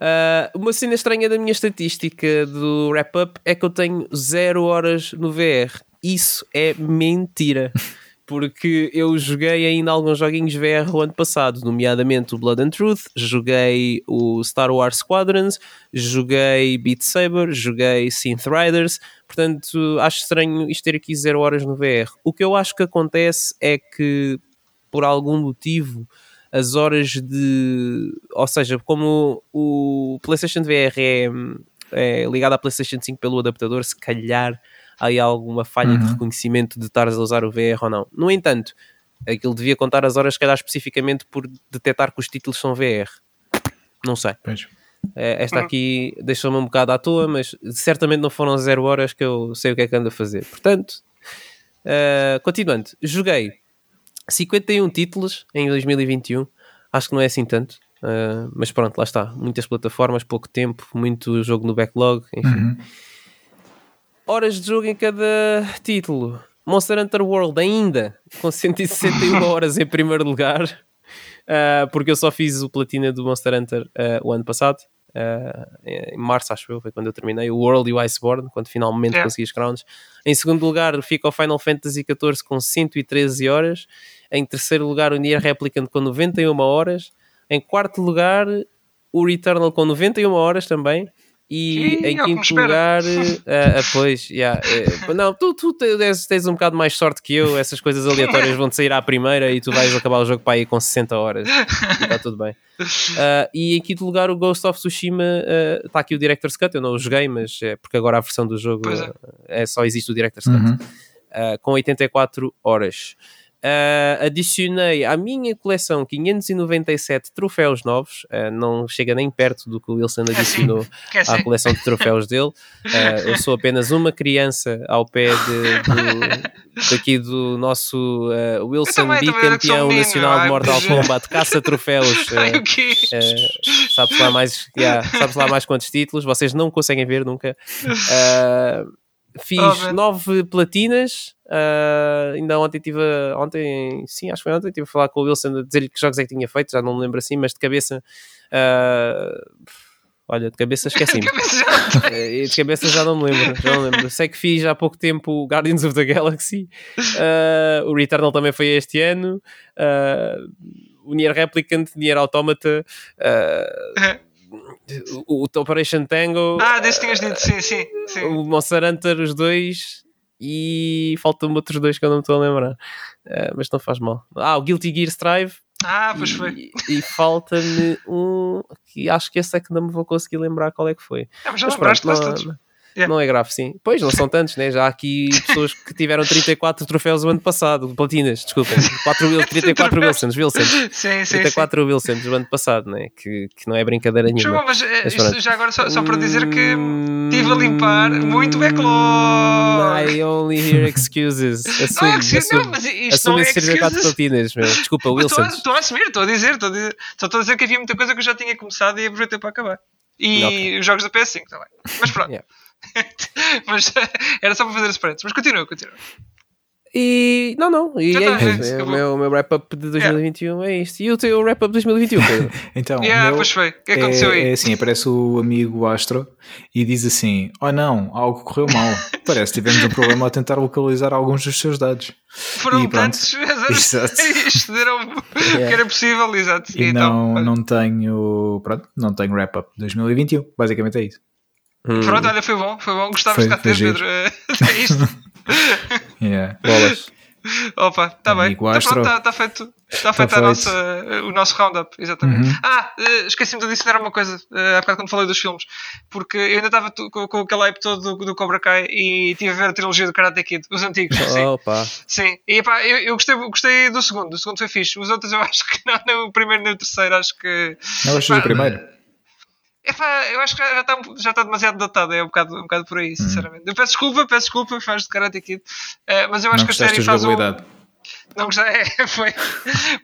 Ah, uma cena estranha da minha estatística do wrap-up é que eu tenho zero horas no VR. Isso é mentira. (laughs) Porque eu joguei ainda alguns joguinhos VR o ano passado, nomeadamente o Blood and Truth, joguei o Star Wars Squadrons, joguei Beat Saber, joguei Synth Riders, portanto acho estranho isto ter aqui zero horas no VR. O que eu acho que acontece é que, por algum motivo, as horas de. Ou seja, como o PlayStation VR é, é ligado à PlayStation 5 pelo adaptador, se calhar há aí alguma falha de Uhum. reconhecimento de estares a usar o VR ou não. No entanto, aquilo devia contar as horas, se calhar especificamente por detectar que os títulos são VR. Não sei. Eh, Esta aqui deixou-me um bocado à toa, mas certamente não foram zero horas que eu sei o que é que ando a fazer. Portanto, eh, continuando, joguei 51 títulos em 2021, acho que não é assim tanto, eh, mas pronto, lá está. Muitas plataformas, pouco tempo, muito jogo no backlog, enfim. Uhum. Horas de jogo em cada título. Monster Hunter World ainda com 161 (laughs) horas em primeiro lugar, uh, porque eu só fiz o platina do Monster Hunter uh, o ano passado. uh, em março, acho eu, foi quando eu terminei. O World e o Iceborne, quando finalmente É. consegui as crowns. Em segundo lugar, fica o Final Fantasy XIV com 113 horas. Em terceiro lugar, o Nier Replicant com 91 horas. Em quarto lugar, o Returnal com 91 horas também. E Ih, em é quinto lugar, ah, (laughs) ah, pois, yeah, eh, não, tu, tu tens, tens um bocado mais sorte que eu, essas coisas aleatórias vão-te sair à primeira e tu vais acabar o jogo para aí com 60 horas. E Está tudo bem. Ah, e em quinto lugar, o Ghost of Tsushima está aqui o Director's Cut. Eu não o joguei, mas é porque agora a versão do jogo é. é. só existe o Director's Cut Uhum. uh, com 84 horas. Uh, adicionei à minha coleção 597 troféus novos, uh, não chega nem perto do que o Wilson adicionou (laughs) à coleção de troféus dele. Uh, eu sou apenas uma criança ao pé de, do, daqui do nosso Wilson, que sou bicampeão nacional de Mortal é. (laughs) Kombat, caça troféus. Uh, sabes lá mais yeah, sabes lá mais quantos títulos vocês não conseguem ver nunca Uh, fiz Oh, nove platinas uh, ainda ontem tive a- ontem sim acho que foi ontem estive a falar com o Wilson a dizer-lhe que jogos é que tinha feito já não me lembro assim mas de cabeça uh, olha de cabeça esqueci-me (laughs) tem. Eh, de cabeça já não me lembro, já não me lembro. Sei que fiz há pouco tempo o Guardians of the Galaxy, eh, o Returnal também foi este ano, o Nier Replicant, Nier Automata, eh, o, o Operation Tango, Ah, desse tinhas dito, sim, sim. sim. o Monster Hunter, os dois, e faltam-me outros dois que eu não me estou a lembrar, Eh, mas não faz mal. Ah, o Guilty Gear Strive, Ah, pois foi. e, e falta-me um que acho que esse é que não me vou conseguir lembrar qual é que foi. Ah, mas já Mas lembraste pronto, não, todos. Não- Yeah. não é grave, sim. Pois, não são tantos, né? Já há aqui pessoas que tiveram 34 troféus o ano passado, platinas, desculpem. 4 Wil- 34 Wilsons, Wilsons. Sim, sim, sim. 34 Wilsons do ano passado, né? Que, que não é brincadeira nenhuma. bom, mas, eh, Mas isto pronto. já agora só, só para dizer que estive a limpar muito backlog. I only hear excuses. Não (laughs) é Assume, excuses, não, assume. mas isto Assume não é esses 34 excuses. platinas, meu. Desculpa, Mas Estou a- Wilsons. assumir, estou a dizer, estou a dizer. Só estou a dizer que havia muita coisa que eu já tinha começado e aproveitei para acabar. E Ok. os jogos da PS5 também. Mas pronto. Yeah. (laughs) mas (laughs) era só para fazer esse parênteses. Mas continua, continua. E não, não, e é tá, isto. é, É, o meu, meu wrap-up de 2021 é isto. E o teu wrap-up de 2021, Pedro? (laughs) Então, o Yeah, meu pois foi. O que aconteceu é, aí? é assim, aparece o amigo Astro e diz assim: Oh não, algo correu mal. Parece que tivemos um problema a tentar localizar alguns dos seus dados. Foram e tantos. Exato. Excederam o que era possível, exato. E então, não, olha, não tenho, pronto, não tenho wrap-up de 2021. Basicamente é isso. Hum, pronto, olha, foi bom, foi bom. Gostavas Foi- de cá ter, Pedro. (laughs) É isto. (laughs) Yeah. bolas. Opa, está bem. Está Astro. tá, tá feito, tá feito, a feito. nossa, o nosso roundup, exatamente. Uhum. Ah, eh, esqueci-me de adicionar uma coisa eh, há bocado quando falei dos filmes, porque eu ainda estava com, com aquele hype todo do, do Cobra Kai e estive a ver a trilogia do Karate Kid, os antigos. Sim. Opa. Sim, e epá, eu, eu gostei, gostei do segundo, o segundo foi fixe. Os outros eu (laughs) acho que não, nem o primeiro nem o terceiro, acho que. Não gostas Pá, do primeiro? Epá, eu acho que já está já tá demasiado datado, é um bocado, um bocado por Hum. aí, sinceramente. Eu peço desculpa, peço desculpa, fãs de Karate Kid, eh, mas eu acho Não que a série faz um. Não gostei, (laughs) é, foi.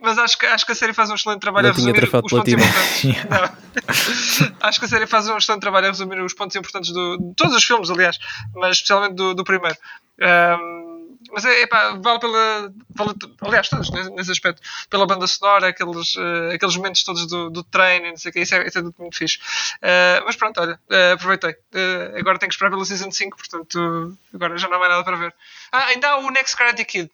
Mas acho que, acho que a série faz um excelente trabalho Não a resumir os pontos importantes. (laughs) Não. Acho que a série faz um excelente trabalho a resumir os pontos importantes do, de todos os filmes, aliás, mas especialmente do, do primeiro. Ahm, mas é, epá, vale pela, vale, aliás, todos nesse, nesse aspecto, pela banda sonora, aqueles, eh, aqueles momentos todos do, do treino, e não sei o que, isso é, isso é tudo muito fixe. Ah, mas pronto, olha, ah, aproveitei. Agora tenho que esperar pela Season 5, portanto, agora já não há mais nada para ver. Ah, ainda há o Next Karate Kid,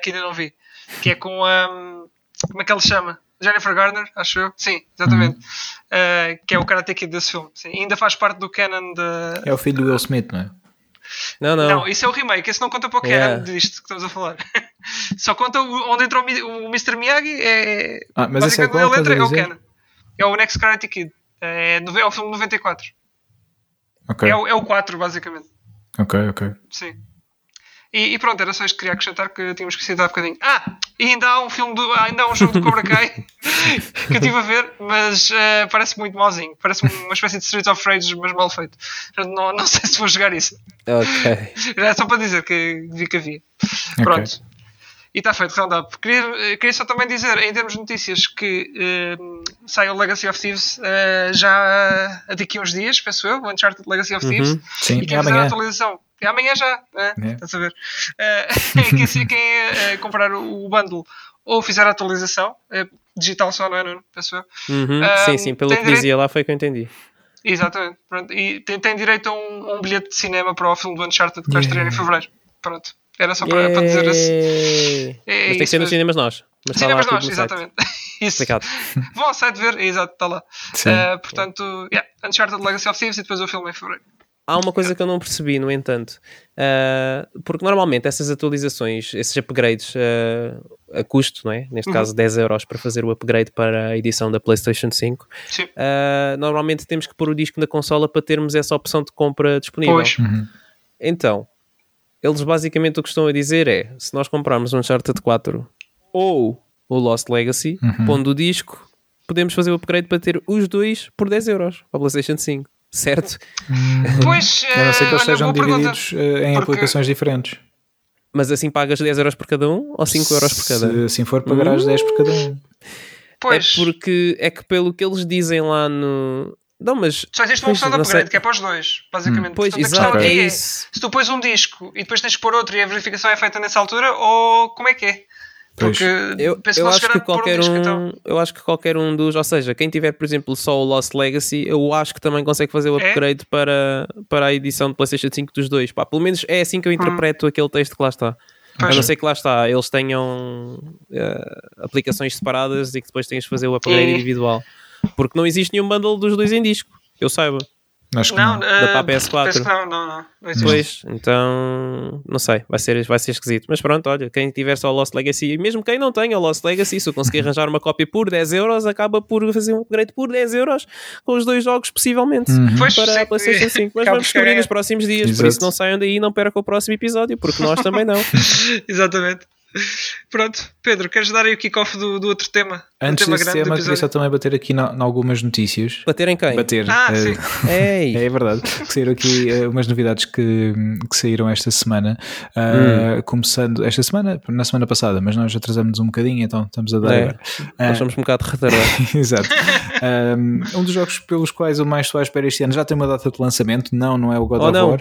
que ainda não vi, que é com a. como é que ele chama? Jennifer Garner, acho eu. Sim, exatamente. Ah, que é o Karate Kid desse filme. Sim, ainda faz parte do canon da. É o filho do Will Smith, não é? Não, não. Não, isso é o remake, esse não conta para o canon Yeah. disto que estamos a falar. (laughs) Só conta onde entrou o Mr. Miyagi. É, Ah, mas esse é basicamente qual? ele entra é o canon. É o Next Karate Kid. É, é o filme de 94. Ok, É, o, é o 4, basicamente. ok, ok. Sim. E, e pronto, era só isto que queria acrescentar que tínhamos esquecido há bocadinho. Ah! E ainda há um filme do. ainda há um jogo do Cobra Kai (laughs) que eu estive a ver, mas eh, parece muito mauzinho. Parece uma espécie de Streets of Rage, mas mal feito. Não, não (laughs) sei se vou jogar isso. Ok. Era só para dizer que vi que havia. Pronto. E está feito, roundup. Queria, eh, queria só também dizer, em termos de notícias, que eh, sai o Legacy of Thieves eh, já eh, daqui a uns dias, penso eu, o Uncharted Legacy of Thieves. Uhum. Sim, E é quem fizer a atualização, é amanhã já, né? É. estás a ver? Eh, (laughs) quem, se- quem comprar o, bundle ou fizer a atualização, eh, digital só, não é, Nuno? Penso eu. Uhum. Ah, sim, sim, pelo que direito- dizia lá foi que eu entendi. Exatamente. Pronto. E tem, tem direito a um, um bilhete de cinema para o filme do Uncharted que vai Yeah. estrear em fevereiro. Pronto. Era só para, para dizer assim. É Mas tem que ser nos cinemas nós. Mas está lá Cinemas nós, no site. exatamente. (laughs) Isso. Complicado. (laughs) Vão ao site ver, exato, está lá. Sim. Uh, portanto, yeah, Uncharted Legacy of Thieves e depois o filme em fevereiro. Há uma coisa que eu não percebi, no entanto, uh, porque normalmente essas atualizações, esses upgrades uh, a custo, não é? neste Uhum. caso 10 euros para fazer o upgrade para a edição da PlayStation 5, Sim. uh, normalmente temos que pôr o disco na consola para termos essa opção de compra disponível. Pois. Uhum. Então, eles basicamente o que estão a dizer é: se nós comprarmos um Uncharted 4 ou o Lost Legacy, Uhum. pondo o disco, podemos fazer o upgrade para ter os dois por 10 euros para a PlayStation 5, certo? Pois, A não ser que uh, eles sejam pergunta. divididos eh, em Porque- aplicações diferentes. Mas assim pagas 10 euros por cada um ou 5 euros por cada? Se assim for, pagarás 10 por cada um. Pois, É porque é que pelo que eles dizem lá no. Não, mas. só existe uma opção de não sei. upgrade que é para os dois, basicamente. Pois, Portanto, a exato, questão é aqui isso. se tu pões um disco e depois tens de pôr outro e a verificação é feita nessa altura, ou como é que é? Pois. Porque Eu, acho que a qualquer disco, um, então. eu acho que qualquer um dos, ou seja, quem tiver, por exemplo, só o Lost Legacy, eu acho que também consegue fazer o É? upgrade para, para a edição de PlayStation 5 dos dois. Pá, pelo menos é assim que eu interpreto aquele texto que lá está. Hum. Pois. A não ser que lá está, eles tenham eh, aplicações separadas e que depois tenhas de fazer o upgrade E- individual. Porque não existe nenhum bundle dos dois em disco, que eu saiba. Acho que Não, não. eh, para a PS4. penso que não, não, não. não existe. Pois, então não sei, vai ser, vai ser esquisito. Mas pronto, olha, quem tiver só o Lost Legacy, e mesmo quem não tenha o Lost Legacy, se eu conseguir arranjar uma cópia por 10 euros, acaba por fazer um upgrade por 10 euros com os dois jogos, possivelmente, Pois, para sim, a PlayStation 5. Mas vamos por descobrir a- nos próximos dias, por Exato. isso não saiam daí e não percam o próximo episódio, porque nós também não. (laughs) Exatamente. Pronto, Pedro, queres dar aí o kick-off do, do outro tema? Antes tema desse do tema, queria só também bater aqui em algumas notícias. Baterem quem? Bater. Ah, eh, sim. (laughs) Ei! É verdade, que saíram aqui eh, umas novidades que, que saíram esta semana, Ah, começando esta semana, na semana passada, mas nós atrasamos um bocadinho, então estamos a dar É. Nós somos um bocado retardados. (laughs) Exato. Um, um dos jogos pelos quais eu mais estou à espera este ano já tem uma data de lançamento, não, não é o God Oh, of não. War,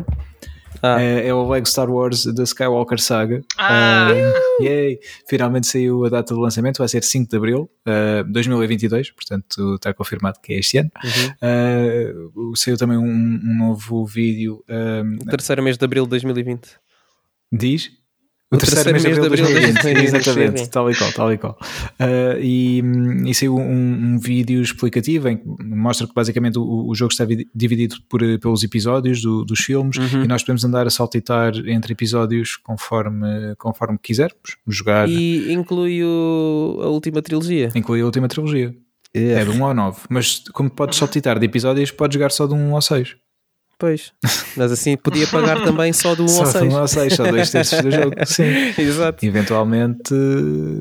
Ah, é, é o Lego Star Wars da Skywalker Saga. Ah. Um, yay. Finalmente saiu a data de lançamento, vai ser 5 de Abril de 2022, portanto está confirmado que é este ano. Uhum. Uh, saiu também um, um novo vídeo, um, o terceiro mês de abril de 2020. diz? O terceiro mês de abril de 2020. Exatamente, tal e qual, tal e qual. Uh, e, e saiu um, um vídeo explicativo em que mostra que basicamente o, o jogo está vi- dividido por, pelos episódios do- dos filmes Uhum. e nós podemos andar a saltitar entre episódios conforme, conforme quisermos jogar. E inclui o- a última trilogia. Inclui a última trilogia. É de 1 ao 9. Mas como podes saltitar de episódios, podes jogar só de 1 ao 6. Pois, mas assim podia pagar também só do 1 (laughs) Só ao de 6. 1 ao 6, só dois terços do jogo. (laughs) Sim. Exato. Eventualmente.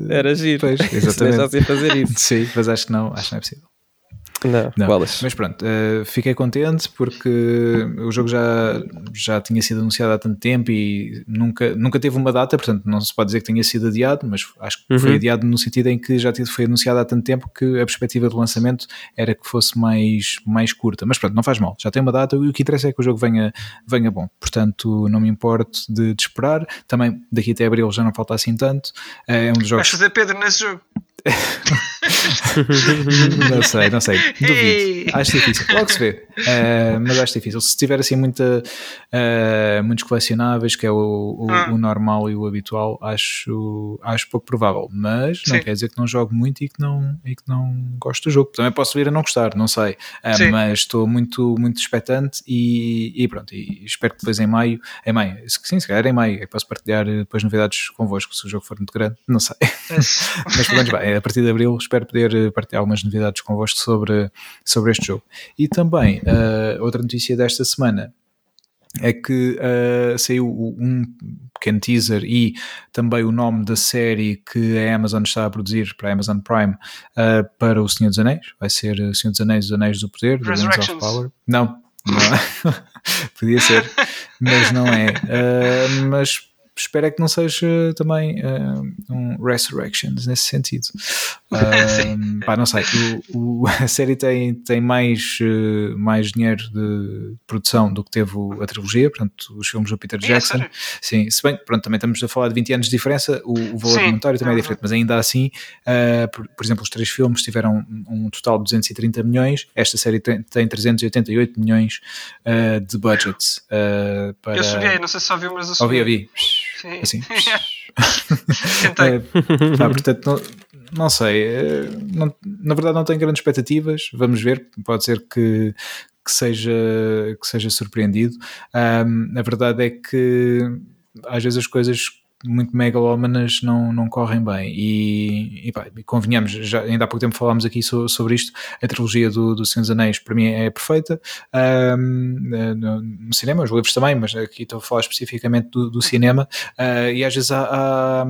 Era giro. Pois, Se exatamente. deixassem fazer isso. (laughs) Sim, mas acho que não, acho que não é possível. Não, Não. bolas. Mas pronto, eh, fiquei contente porque o jogo já, já tinha sido anunciado há tanto tempo e nunca, nunca teve uma data, portanto não se pode dizer que tenha sido adiado, mas acho que foi Uhum. adiado no sentido em que já foi anunciado há tanto tempo que a perspectiva de lançamento era que fosse mais, mais curta. Mas pronto, não faz mal, já tem uma data e o que interessa é que o jogo venha, venha bom. Portanto, não me importo de, de esperar. Também daqui até abril já não falta assim tanto. Eh, É um dos Vais jogos. fazer Pedro nesse jogo. (laughs) não sei, não sei. Duvido. Acho difícil. Logo se vê. Uh, mas acho difícil. Se tiver assim muita, uh, muitos colecionáveis, que é o, o, Ah. o normal e o habitual, acho, acho pouco provável. Mas não Sim. quer dizer que não jogo muito e que não, e que não gosto do jogo. Também posso vir a não gostar, não sei. Uh, mas estou muito, muito expectante e, e pronto. E espero que depois em maio, em maio, sim, se calhar em maio, eu posso partilhar depois novidades convosco se o jogo for muito grande. Não sei. (laughs) Mas pelo menos vai, a partir de abril espero poder partilhar algumas novidades convosco sobre, sobre este jogo. E também, eh, outra notícia desta semana é que eh, saiu um pequeno teaser e também o nome da série que a Amazon está a produzir para a Amazon Prime eh, para o Senhor dos Anéis. Vai ser o Senhor dos Anéis, os Anéis do Poder, The Rings of. Power. Não, não é. (laughs) Podia ser, mas não é. Eh, mas espero é que não seja também eh, um Resurrections nesse sentido. (laughs) Um, pá, não sei, o, o- a série tem, tem mais, eh, mais dinheiro de produção do que teve o- a trilogia, portanto, os filmes do Peter É, Jackson. sério? Sim, se bem que pronto, também estamos a falar de 20 anos de diferença, o, o valor Sim, monetário também é é diferente, mas ainda assim, eh, por, por exemplo, os três filmes tiveram um, um total de 230 milhões, esta série tem, tem 388 milhões eh, de budget. para... Eu subi, não sei se só viu, mas eu. Ouvi, ouvi. Sim. Assim. (laughs) Tentei. Eh, portanto, não, não sei, eh, não, na verdade não tenho grandes expectativas, vamos ver, pode ser que, que, seja, que seja surpreendido. Um, a verdade é que às vezes as coisas muito megalómanas não, não correm bem. E, e, pá, convenhamos, já, ainda há pouco tempo falámos aqui so, sobre isto. A trilogia do, do Senhor dos Anéis para mim é perfeita um, eh, no, no, cinema, os livros também, mas aqui estou a falar especificamente do, do cinema. Uh, e às vezes há, há,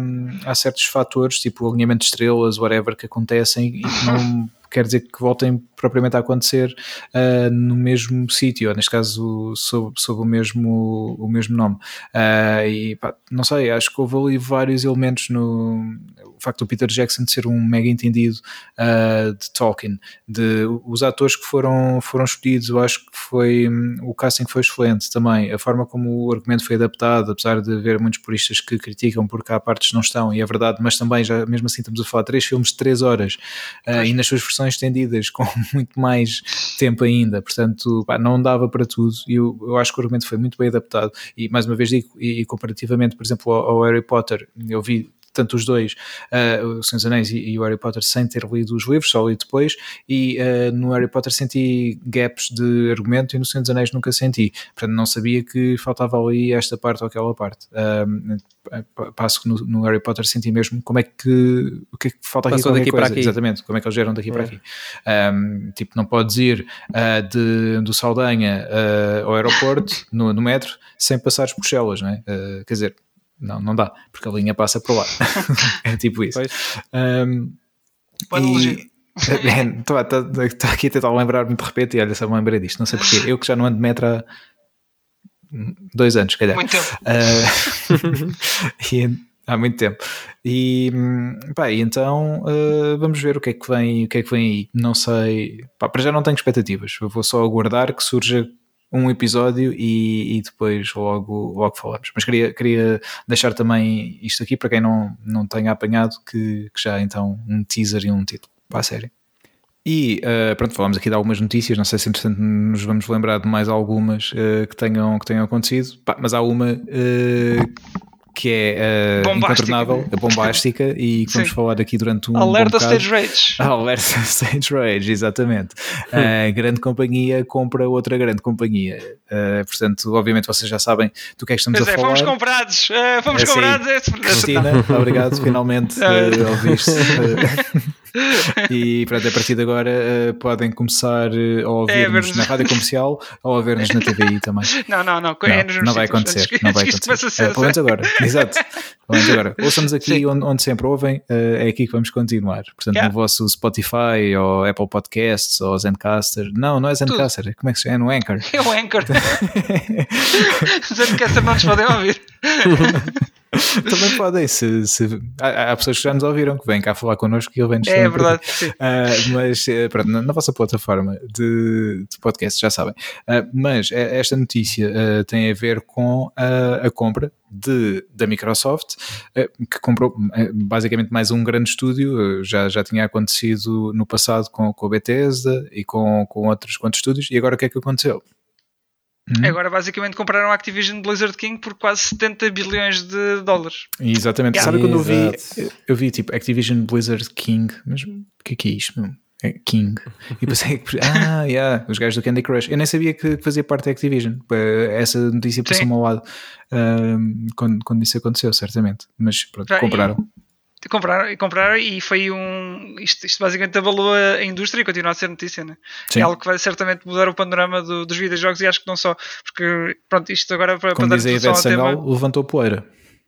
há, certos fatores, tipo o alinhamento de estrelas, whatever, que acontecem e que não quer dizer que voltem propriamente a acontecer uh, no mesmo sítio, ou neste caso sob, sob o, mesmo, o mesmo nome. Uh, e pá, não sei, acho que houve ali vários elementos no o facto do Peter Jackson ser um mega entendido uh, de Tolkien, de os atores que foram, foram escolhidos, eu acho que foi o casting foi excelente também, a forma como o argumento foi adaptado, apesar de haver muitos puristas que criticam porque há partes que não estão, e é verdade, mas também já mesmo assim estamos a falar de três filmes de três horas e nas suas versões estendidas com (laughs) muito mais tempo ainda, portanto pá, não dava para tudo e eu, eu, acho que o argumento foi muito bem adaptado. E mais uma vez digo, e, e comparativamente por exemplo ao, ao Harry Potter, eu vi tanto os dois, uh, o Senhor dos Anéis e, e, o Harry Potter, sem ter lido os livros, só li depois, e uh, no Harry Potter senti gaps de argumento e no Senhor dos Anéis nunca senti. Portanto, não sabia que faltava ali esta parte ou aquela parte. Uh, passo que no, no, Harry Potter senti mesmo como é que o que é que falta aqui, daqui coisa, para aqui. exatamente, como é que eles geram daqui é. para aqui. Um, tipo, não podes ir de, do Saldanha ao aeroporto no, no, metro sem passares por Chelas, não é? Quer dizer, não, não dá, porque a linha passa por lá. (laughs) é tipo isso. Um, e, Estou (laughs) aqui a tentar lembrar-me de repente e olha, só me lembrei disto, não sei porquê. Eu que já não ando de metro há dois anos, calhar. Muito tempo. Uh, (laughs) e, há muito tempo. E, pá, e então uh, vamos ver o que é que vem, o que é que vem aí. Não sei, pá, para já não tenho expectativas. Eu vou só aguardar que surja um episódio e, e, depois logo, logo falamos. Mas queria, queria deixar também isto aqui para quem não, não tenha apanhado, que, que já então um teaser e um título para a série. E uh, pronto, falamos aqui de algumas notícias, não sei se entretanto nos vamos lembrar de mais algumas uh, que, tenham, que tenham acontecido, Pá, mas há uma uh, que é uh, incontornável, a bombástica, e que vamos falar aqui durante um. Alerta Stage Rage. (laughs) Alerta Stage Rage, exatamente. A uh, grande companhia compra outra grande companhia. Uh, portanto, obviamente vocês já sabem do que é que estamos pois a é, falar. Fomos comprados, uh, fomos é, comprados. É, Cristina, obrigado, finalmente uh, (laughs) ouviste. (laughs) e pronto, a partir de agora podem começar a ouvir-nos é, na rádio comercial ou a ver-nos na TVI também. Não, não, não. Não, é não vai acontecer. Não vai acontecer. Pelo menos agora. Exato. Vamos agora. Ouçamos aqui onde, onde, sempre ouvem, uh, é aqui que vamos continuar. Portanto, yeah. no vosso Spotify ou Apple Podcasts ou Zencaster. Não, não é Zencaster. Tudo. Como é que se chama? É no Anchor. É o Anchor. (laughs) Zencaster não nos podem ouvir. (laughs) (laughs) Também podem, se, se há, há, pessoas que já nos ouviram que vêm cá falar connosco e ele vem-nos É verdade. Uh, mas eh, pronto, na, na, vossa plataforma de, de podcast já sabem. Uh, mas esta notícia uh, tem a ver com a compra de, da Microsoft, que comprou basicamente mais um grande estúdio, já, já tinha acontecido no passado com, com a Bethesda e com, com outros quantos estúdios, e agora o que é que aconteceu? Hum. Agora basicamente compraram a Activision Blizzard King por quase 70 bilhões de dólares. Exatamente. Yeah. Sabe quando eu vi, eu vi tipo Activision Blizzard King, mas o que é que é isto? É King. (laughs) E pensei que, ah, (laughs) yeah, os gajos do Candy Crush. Eu nem sabia que fazia parte da Activision. Essa notícia passou-me ao lado um, quando, quando isso aconteceu, certamente. Mas pronto, Já, compraram. E, compraram, compraram e foi um. Isto, isto basicamente abalou a, indústria e continua a ser notícia, né? É algo que vai certamente mudar o panorama do, dos videojogos e acho que não só. Porque, pronto, isto agora para, Como para diz a Ivete Sangal, levantou poeira.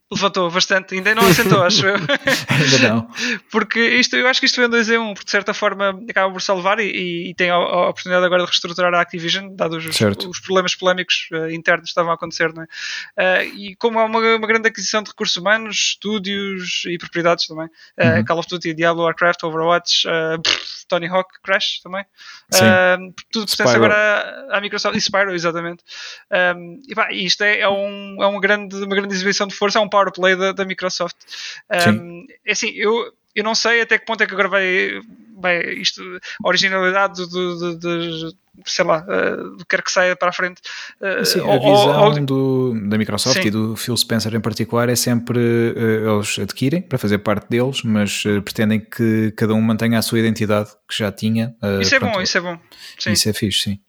Levantou bastante, ainda não assentou, acho eu. (laughs) ainda não. Porque isto, eu acho que isto foi um 2 em 1, porque de certa forma acaba por salvar e, e tem a, a, oportunidade agora de reestruturar a Activision, dados os, os problemas polémicos uh, internos que estavam a acontecer, não é? Uh, e como há uma, uma, grande aquisição de recursos humanos, estúdios e propriedades também, uh, Call of Duty, Diablo, Warcraft, Overwatch, pff, Tony Hawk, Crash também, tudo pertence agora à Microsoft e Spyro, exatamente. Um, e pá, isto é, é, um, é uma, grande, uma grande exibição de força, é um power play da, da Microsoft. Um, é assim, eu, eu não sei até que ponto é que agora vai, vai isto, a originalidade do, do, do, sei lá, uh, do que quer que saia para a frente. Uh, Sim, a visão ou, do, da Microsoft Sim. e do Phil Spencer em particular é sempre uh, eles adquirem para fazer parte deles, mas pretendem que cada um mantenha a sua identidade que já tinha. isso é bom, isso é bom. Sim. Isso é fixe, sim.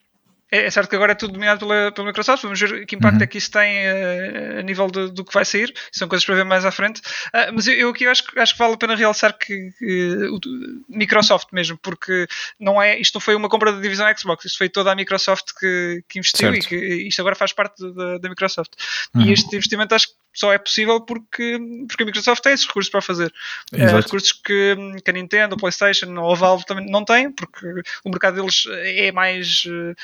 É, é, certo que agora é tudo dominado pela, pela Microsoft, vamos ver que impacto uhum. é que isso tem uh, a nível de, do que vai sair, são coisas para ver mais à frente. Uh, mas eu, eu, aqui acho, acho que vale a pena realçar que, que o Microsoft mesmo, porque não é, isto não foi uma compra da divisão Xbox, isto foi toda a Microsoft que, que investiu certo. e que isto agora faz parte da, da Microsoft. Uhum. E este investimento acho que só é possível porque, porque a Microsoft tem esses recursos para fazer. Uh, recursos que, que, a Nintendo, a PlayStation ou a Valve também não têm, porque o mercado deles é mais. Uh,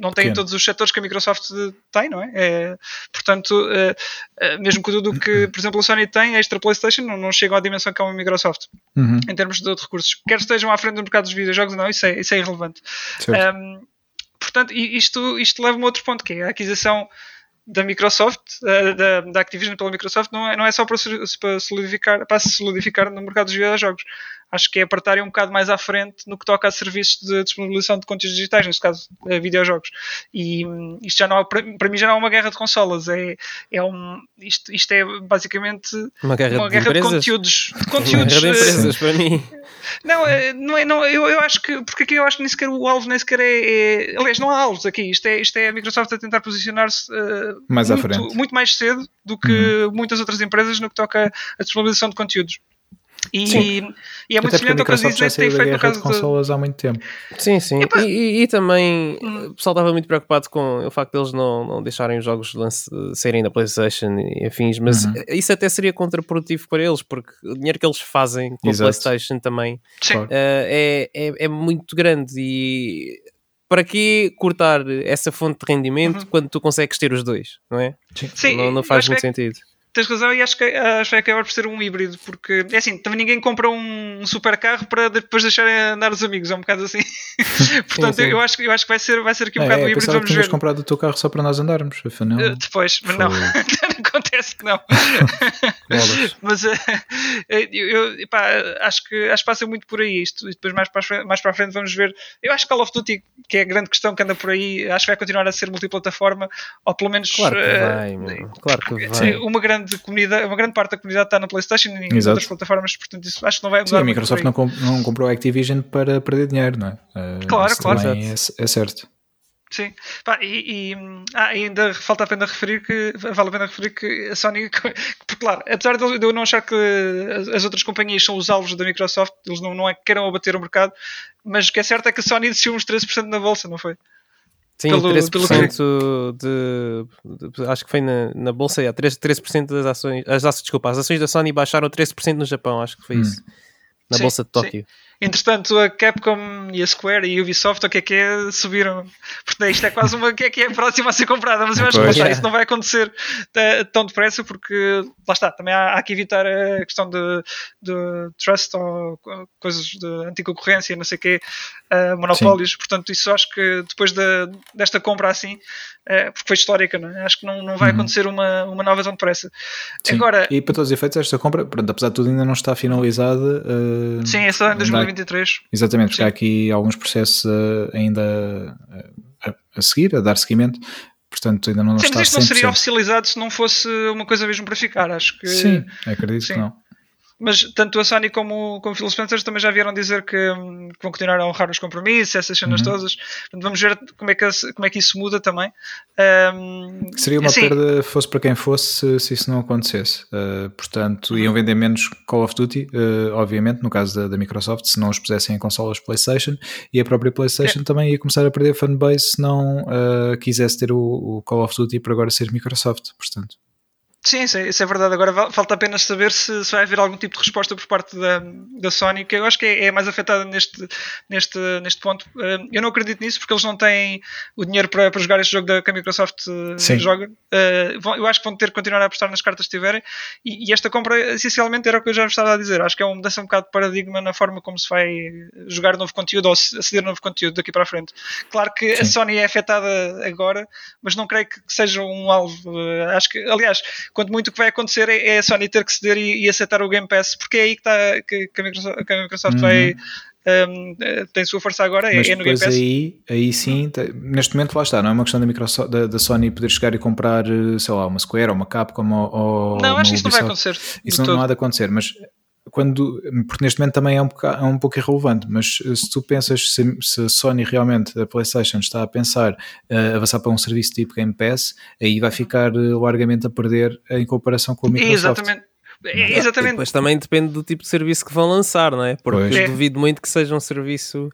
não tem todos os setores que a Microsoft tem, não é? é portanto, uh, mesmo com tudo o que, por exemplo, a Sony tem, a extra PlayStation não, não chega à dimensão que é uma Microsoft uhum. em termos de, de recursos. Quer estejam à frente do mercado dos videojogos, não, isso é, isso é irrelevante. Um, portanto, isto, isto leva-me a outro ponto, que é a aquisição da Microsoft, da, da Activision pela Microsoft, não é, não é só para, para, solidificar, para se solidificar no mercado dos videojogos. Acho que é para estarem um bocado mais à frente no que toca a serviços de disponibilização de conteúdos digitais, neste caso, eh, videojogos. E hum, isto já não é, para, mim já não é uma guerra de consolas, é, é um, isto, isto é basicamente uma guerra, uma de, guerra de, conteúdos. De (laughs) conteúdos uma guerra de empresas, para mim. Não, é, não é, não, eu, eu acho que, porque aqui eu acho que nem sequer o alvo nem sequer é, é aliás, não há alvos aqui, isto é, isto é a Microsoft a tentar posicionar-se uh, mais muito, à muito mais cedo do que uhum. muitas outras empresas no que toca a disponibilização de conteúdos. E, sim. e é muito semelhante ao que a Disney tem feito no caso de consolas de... há muito tempo. Sim, sim. E, e, e, também hum. o pessoal estava muito preocupado com o facto deles não, não deixarem os jogos de lance serem da PlayStation e afins, mas uhum. isso até seria contraprodutivo para eles, porque o dinheiro que eles fazem com a PlayStation também uh, é, é, é muito grande e para que cortar essa fonte de rendimento uhum. quando tu consegues ter os dois, não é? Sim, não, não faz muito é sentido tens razão e acho que, acho que vai acabar por ser um híbrido, porque é assim, também ninguém compra um, super carro para depois deixar andar os amigos, é um bocado assim. (laughs) Portanto, sim, sim. Eu, acho, eu acho que vai ser, vai ser aqui um é, bocado é, um híbrido. Vamos que ver. comprado o teu carro só para nós andarmos, afinal. Uh, depois, mas (laughs) não, acontece que não. (laughs) mas uh, eu, eu pá, acho, que, acho que passa muito por aí isto, e depois mais para, frente, mais para a frente vamos ver. Eu acho que Call of Duty, que é a grande questão que anda por aí, acho que vai continuar a ser multiplataforma, ou pelo menos. Claro que uh, vai, mano. claro que vai. Uma grande comunidade, uma grande parte da comunidade está na PlayStation e em Exato. outras plataformas, portanto, isso acho que não vai mudar. Sim, a Microsoft não, comp não comprou a Activision para perder dinheiro, não é? Uh, claro, claro. É, é, certo. Sim, Pá, e, e ah, ainda falta a pena referir que vale a pena referir que a Sony, (laughs) porque, claro, apesar de eu não achar que as outras companhias são os alvos da Microsoft, eles não, não é que queiram abater o mercado, mas o que é certo é que a Sony desceu uns 13% na bolsa, não foi? Sim, pelo, 13% pelo de, de, Acho que foi na, na bolsa, yeah, 13%, 13% das ações. As ações, desculpa, as ações da Sony baixaram 13% no Japão, acho que foi hum. isso. Na sim, bolsa de Tóquio. Sim. Entretanto, a Capcom e a Square e a Ubisoft, o que é que é, subiram. Portanto, isto é quase uma que é que é próxima a ser comprada, mas eu acho que isso não vai acontecer tão depressa, porque lá está, também há, há que evitar a questão de, de trust ou coisas de anticoncorrência, não sei o quê, uh, monopólios. Sim. Portanto, isso acho que depois de, desta compra assim, uh, porque foi histórica, não é? acho que não, não vai uhum. acontecer uma, uma nova tão depressa. Sim. Agora, e para todos os efeitos, esta compra, pronto, apesar de tudo, ainda não está finalizada. Uh, sim, é só em 2023. Exatamente, porque Sim. há aqui alguns processos uh, ainda a, a, seguir, a dar seguimento. Portanto, ainda não Sim, está mas isto não seria oficializado se não fosse uma coisa mesmo para ficar, acho que... Sim, acredito Sim. que não mas tanto a Sony como, como o Phil Spencer também já vieram dizer que, que, vão continuar a honrar os compromissos, essas cenas uhum. todas. Portanto, vamos ver como é, que, como é que isso muda também. Um, Seria uma assim, perda, fosse para quem fosse, se, se isso não acontecesse. Uh, portanto, iam vender menos Call of Duty, uh, obviamente, no caso da, da, Microsoft, se não os pusessem em consolas PlayStation, e a própria PlayStation é. também ia começar a perder fanbase se não uh, quisesse ter o, o Call of Duty para agora ser Microsoft. Portanto. Sim, isso é, isso é, verdade. Agora falta apenas saber se, se, vai haver algum tipo de resposta por parte da, da Sony, que eu acho que é, é mais afetada neste, neste, neste ponto. Eh, eu não acredito nisso porque eles não têm o dinheiro para, para jogar este jogo da, que a Microsoft eh, Sim. joga. Eh, eu acho que vão ter que continuar a apostar nas cartas que tiverem. E, e, esta compra, essencialmente, era o que eu já estava a dizer. Acho que é uma mudança um bocado de paradigma na forma como se vai jogar novo conteúdo ou aceder novo conteúdo daqui para a frente. Claro que Sim. a Sony é afetada agora, mas não creio que seja um alvo. Acho que, aliás, quanto muito o que vai acontecer é, é a Sony ter que ceder e, e, aceitar o Game Pass, porque é aí que, tá, que, que a Microsoft, que a Microsoft uhum. vai. Um, tem sua força agora, é, Mas é no Game Pass. Aí, aí sim, neste momento lá está, não é uma questão da, Microsoft, da, da, Sony poder chegar e comprar, sei lá, uma Square ou uma Capcom ou, ou Não, acho que isso não vai acontecer. Isso não, não, há de acontecer, mas quando, porque neste momento também é um, pouco, é um pouco irrelevante, mas se tu pensas se, se a Sony realmente, a PlayStation, está a pensar uh, avançar para um serviço tipo Game Pass, aí vai ficar uh, largamente a perder em comparação com a Microsoft. Exatamente. É, exatamente. Depois também depende do tipo de serviço que vão lançar, não é? Porque eu duvido muito que seja um serviço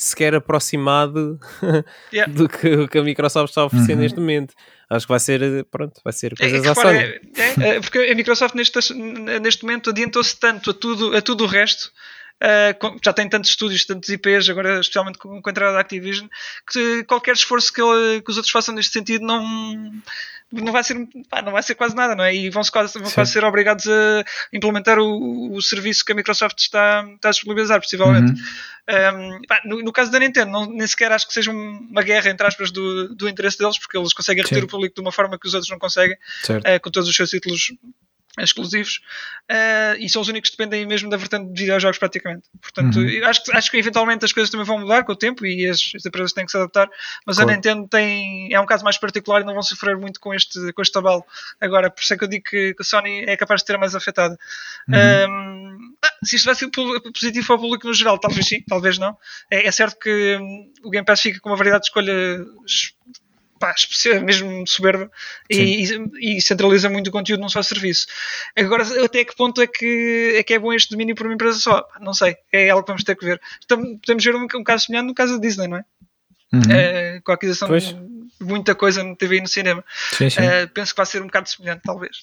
sequer aproximado (laughs) yeah. do que, que, a Microsoft está a oferecer uhum. neste momento. Acho que vai ser, pronto, vai ser é, coisas é, à Sony. É, é, porque a Microsoft neste, neste momento adiantou-se tanto a tudo, a tudo o resto Uh, já tem tantos estúdios, tantos IPs, agora especialmente com, com a entrada da Activision, que qualquer esforço que, ele, que, os outros façam neste sentido não, não vai ser pá, não vai ser quase nada, não é? E vão, -se quase, vão quase ser obrigados a implementar o, o, serviço que a Microsoft está, está a disponibilizar, possivelmente. Uhum. Um, pá, no, no, caso da Nintendo, não, nem sequer acho que seja uma guerra, entre aspas, do, do interesse deles, porque eles conseguem reter o público de uma forma que os outros não conseguem, uh, com todos os seus títulos exclusivos uh, e são os únicos que dependem mesmo da vertente de videojogos praticamente. Portanto, uhum. acho, que, acho que eventualmente as coisas também vão mudar com o tempo e as, as empresas têm que se adaptar, mas claro. a Nintendo tem, é um caso mais particular e não vão sofrer muito com este, com este tabalo. Agora, por isso é que eu digo que, que a Sony é capaz de ter mais afetada. Uhum. Um, se isto vai ser positivo para o público no geral, talvez sim, talvez não. É, é certo que um, o Game Pass fica com uma variedade de escolha pá, mesmo soberba e, e, e, centraliza muito o conteúdo num só serviço. Agora, até que ponto é que é, que é bom este domínio para uma empresa só? Não sei, é algo que vamos ter que ver. Podemos ver um, um caso semelhante no caso da Disney, não é? Uhum. Uh, com a aquisição pois. de muita coisa no TV e no cinema. Sim, sim. Uh, penso que vai ser um bocado semelhante, talvez.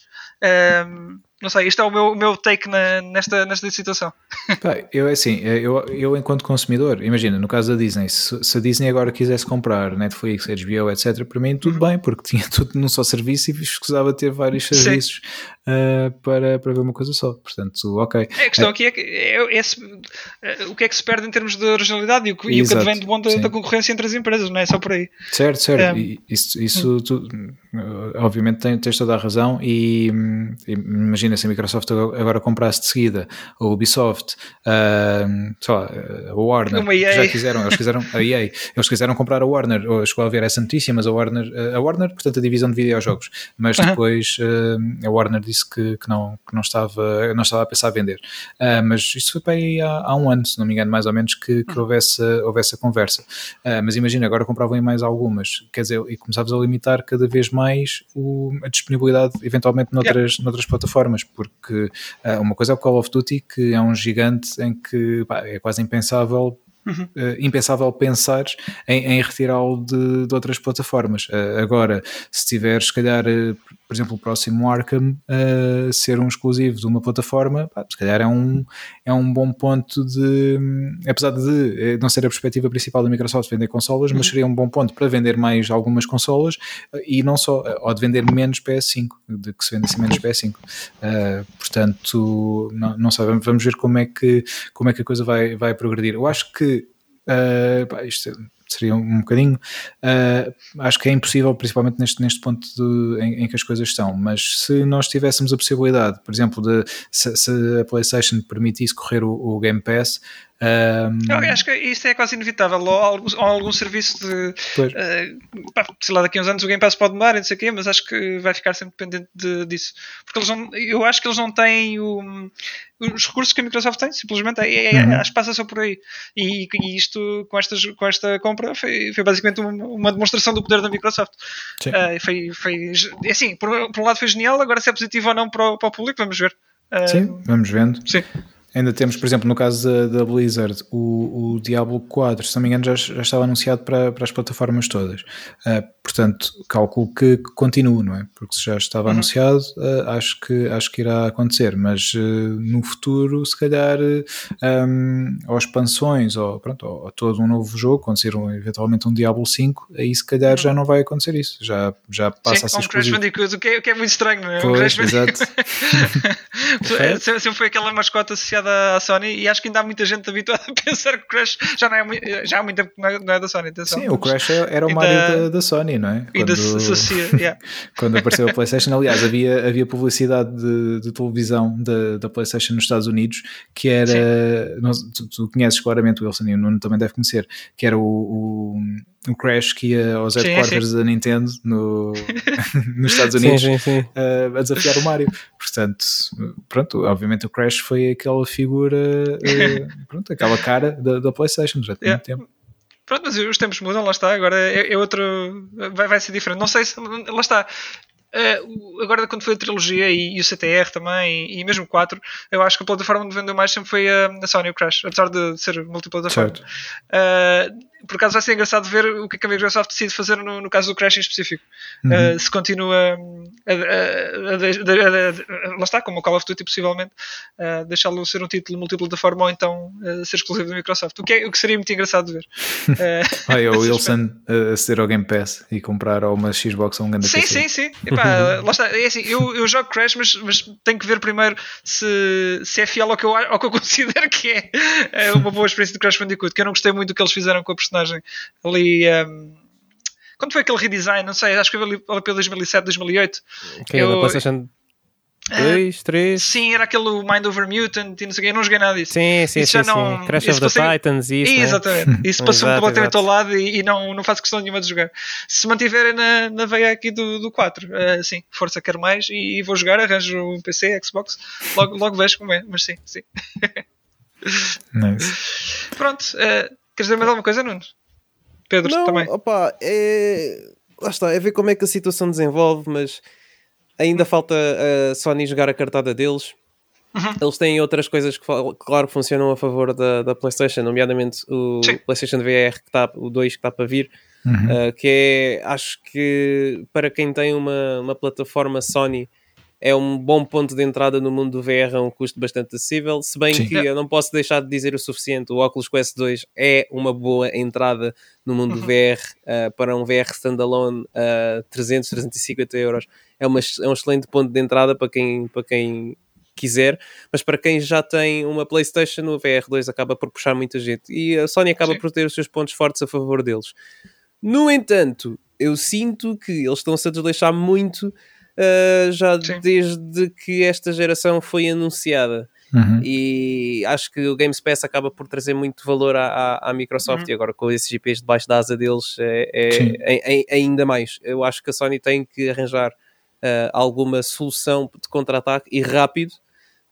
Uh, não sei, este é o meu, o meu take na, nesta, nesta situação. (laughs) eu, é assim, eu, eu enquanto consumidor, imagina, no caso da Disney, se, se, a Disney agora quisesse comprar Netflix, HBO, etc., para mim tudo uhum. bem, porque tinha (laughs) tudo num só serviço e escusava ter vários serviços uh, para, para ver uma coisa só. Portanto, ok. A questão é, aqui é, que, é, é, o que é que se perde em termos de originalidade e o, e o que advém de bom da, da, concorrência entre as empresas, não é só por aí. Certo, certo. Um, isso, isso tu, obviamente tens toda a razão e, imagina se a Microsoft agora comprasse de seguida a Ubisoft, uh, só, a Warner, já quiseram, eles quiseram a EA, eles quiseram comprar a Warner, chegou a ver essa notícia, mas a Warner, a Warner, portanto a divisão de videojogos, mas depois uh, a Warner disse que, que, não, que não, estava, não estava a pensar a vender. Uh, mas isso foi para aí há, há, um ano, se não me engano, mais ou menos, que, que houvesse, houvesse a conversa. Uh, mas imagina, agora compravam mais algumas, quer dizer, e começavas a limitar cada vez mais o, a disponibilidade, eventualmente, noutras, yeah. noutras plataformas porque uh, uma coisa é o Call of Duty, que é um gigante em que pá, é quase impensável Uhum. Uh, impensável pensar em, em retirá-lo de, de, outras plataformas. Uh, agora, se tiver, se calhar, uh, por exemplo, o próximo Arkham ser um exclusivo de uma plataforma, pá, se calhar é um, é um bom ponto de. Apesar de não ser a perspectiva principal da Microsoft vender consolas, uhum. mas seria um bom ponto para vender mais algumas consolas e não só, ou de vender menos PS5, de que se vendesse menos PS5. portanto, não, não sei, vamos ver como é que, como é que a coisa vai, vai progredir. Eu acho que Uh, pá, isto seria um bocadinho. Uh, acho que é impossível, principalmente neste, neste ponto de, em, em, que as coisas estão. Mas se nós tivéssemos a possibilidade, por exemplo, de se, se a PlayStation permitisse correr o, o Game Pass, um... Eu acho que isso é quase inevitável. Ou algum, ou algum serviço de. Uh, pá, sei lá, daqui a uns anos o Game Pass pode mudar, não sei o quê, mas acho que vai ficar sempre dependente de, disso. Porque eles não, eu acho que eles não têm o, os recursos que a Microsoft tem, simplesmente é, é, uhum. acho que passa só por aí. E, e, isto, com, estas, com esta compra, foi, foi basicamente uma, uma, demonstração do poder da Microsoft. Uh, foi, foi, é assim, por, por, um lado foi genial, agora se é positivo ou não para o, para o público, vamos ver. Uh, Sim, vamos vendo. Sim. Ainda temos, por exemplo, no caso da, da Blizzard, o, o, Diablo 4, se não me engano, já, já estava anunciado para, para as plataformas todas. Uh, portanto, calculo que, que continue, não é? Porque se já estava uhum. anunciado, uh, acho, que, acho que irá acontecer. Mas uh, no futuro, se calhar, um, ou expansões, ou, pronto, ou, todo um novo jogo, sair um, eventualmente um Diablo 5, aí se calhar já uhum. não vai acontecer isso. Já, já passa Sim, a ser um Crash Bandicoot, o que, é, o que é muito estranho, não é? Pois, um exato. (laughs) (laughs) Sempre foi aquela mascota associada à Sony e acho que ainda há muita gente habituada a pensar que o Crash já, não é, já há muito tempo que não é, é da Sony. Atenção. Sim, o Crash era o Mario da, da, Sony, não é? Quando, associa, (laughs) yeah. quando apareceu a PlayStation, aliás, havia, havia publicidade de, de televisão da, da PlayStation nos Estados Unidos que era. Não, tu, tu, conheces claramente o Wilson e o Nuno também deve conhecer, que era o, o um Crash que ia aos headquarters da Nintendo no, (laughs) nos Estados Unidos sim, sim, sim. Uh, a desafiar o Mario. Portanto, pronto, obviamente o Crash foi aquela figura, uh, (laughs) pronto, aquela cara da, da PlayStation durante yeah. muito tempo. Pronto, mas os tempos mudam, lá está. Agora é, é outro. Vai, vai ser diferente. Não sei se. Lá está. Uh, agora quando foi a trilogia e, e, o CTR também e, e mesmo o 4 eu acho que a plataforma que vendeu mais sempre foi a, a Sony o Crash apesar de ser multiplataforma uh, por acaso vai ser engraçado ver o que a Microsoft decide fazer no, no caso do Crash em específico. Uhum. Uh, se continua a, a, a, lá está, como o Call of Duty possivelmente, uh, deixá-lo ser um título multiplataforma ou então uh, ser exclusivo da Microsoft. O que, é, o que seria muito engraçado de ver. Uh, (laughs) o Wilson aceder ao Game Pass e comprar uma Xbox ou um grande Sim, PC. sim, sim. Epá, (laughs) lá está. É assim, eu, eu jogo Crash, mas, mas tenho que ver primeiro se, se é fiel ao que, eu, ao que eu (laughs) considero que é uma boa experiência de Crash Bandicoot, que eu não gostei muito do que eles fizeram com a personagem ali. Um, quando foi aquele redesign? Não sei, acho que foi ali pelo 2007, 2008. Que eu, da PlayStation 2, 3. Uh, sim, era aquele Mind Over Mutant e não sei o que, eu não joguei nada disso. Sim, sim, isso sim, não, sim. Crash of the passei... Titans e isso. Né? Exatamente, né? (laughs) isso passou completamente ao lado e, e, não, não faço questão nenhuma de jogar. Se mantiverem na, na veia aqui do, do 4, uh, sim, força, quero mais e, e, vou jogar, arranjo um PC, Xbox, logo, logo vejo como é, mas sim, sim. (laughs) nice. Pronto, uh, Queres dizer mais alguma coisa, Nuno? Pedro, não, também. Opa, é... Lá está, é ver como é que a situação desenvolve, mas ainda falta a Sony jogar a cartada deles. Uhum. Eles têm outras coisas que, claro, funcionam a favor da, da PlayStation, nomeadamente o Sim. PlayStation VR, que está, o 2 que está para vir, uhum. uh, que é, acho que para quem tem uma, uma plataforma Sony é um bom ponto de entrada no mundo do VR a um custo bastante acessível, se bem Sim. que eu não posso deixar de dizer o suficiente, o Oculus Quest 2 é uma boa entrada no mundo do uhum. VR uh, para um VR standalone a uh, 300, 350 euros é, uma, é um excelente ponto de entrada para quem, para quem quiser, mas para quem já tem uma Playstation, o VR2 acaba por puxar muita gente e a Sony acaba Sim. por ter os seus pontos fortes a favor deles. No entanto, eu sinto que eles estão-se a desleixar muito uh, já Sim. desde que esta geração foi anunciada. Uhum. E acho que o Games Pass acaba por trazer muito valor à, à, à Microsoft uhum. e agora com esses GPs debaixo da asa deles é, é, é, é, ainda mais. Eu acho que a Sony tem que arranjar uh, alguma solução de contra-ataque e rápido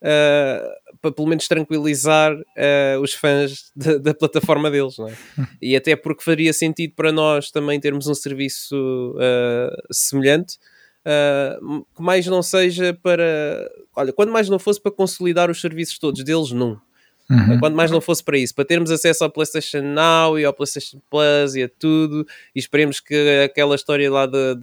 uh, para pelo menos tranquilizar uh, os fãs (laughs) de, da plataforma deles. Não é? e até porque faria sentido para nós também termos um serviço semelhante Uh, que mais não seja para. Olha, quando mais não fosse para consolidar os serviços todos deles, não. Uhum. Quando mais não fosse para isso, para termos acesso ao PlayStation Now e ao PlayStation Plus e a tudo, e esperemos que aquela história lá da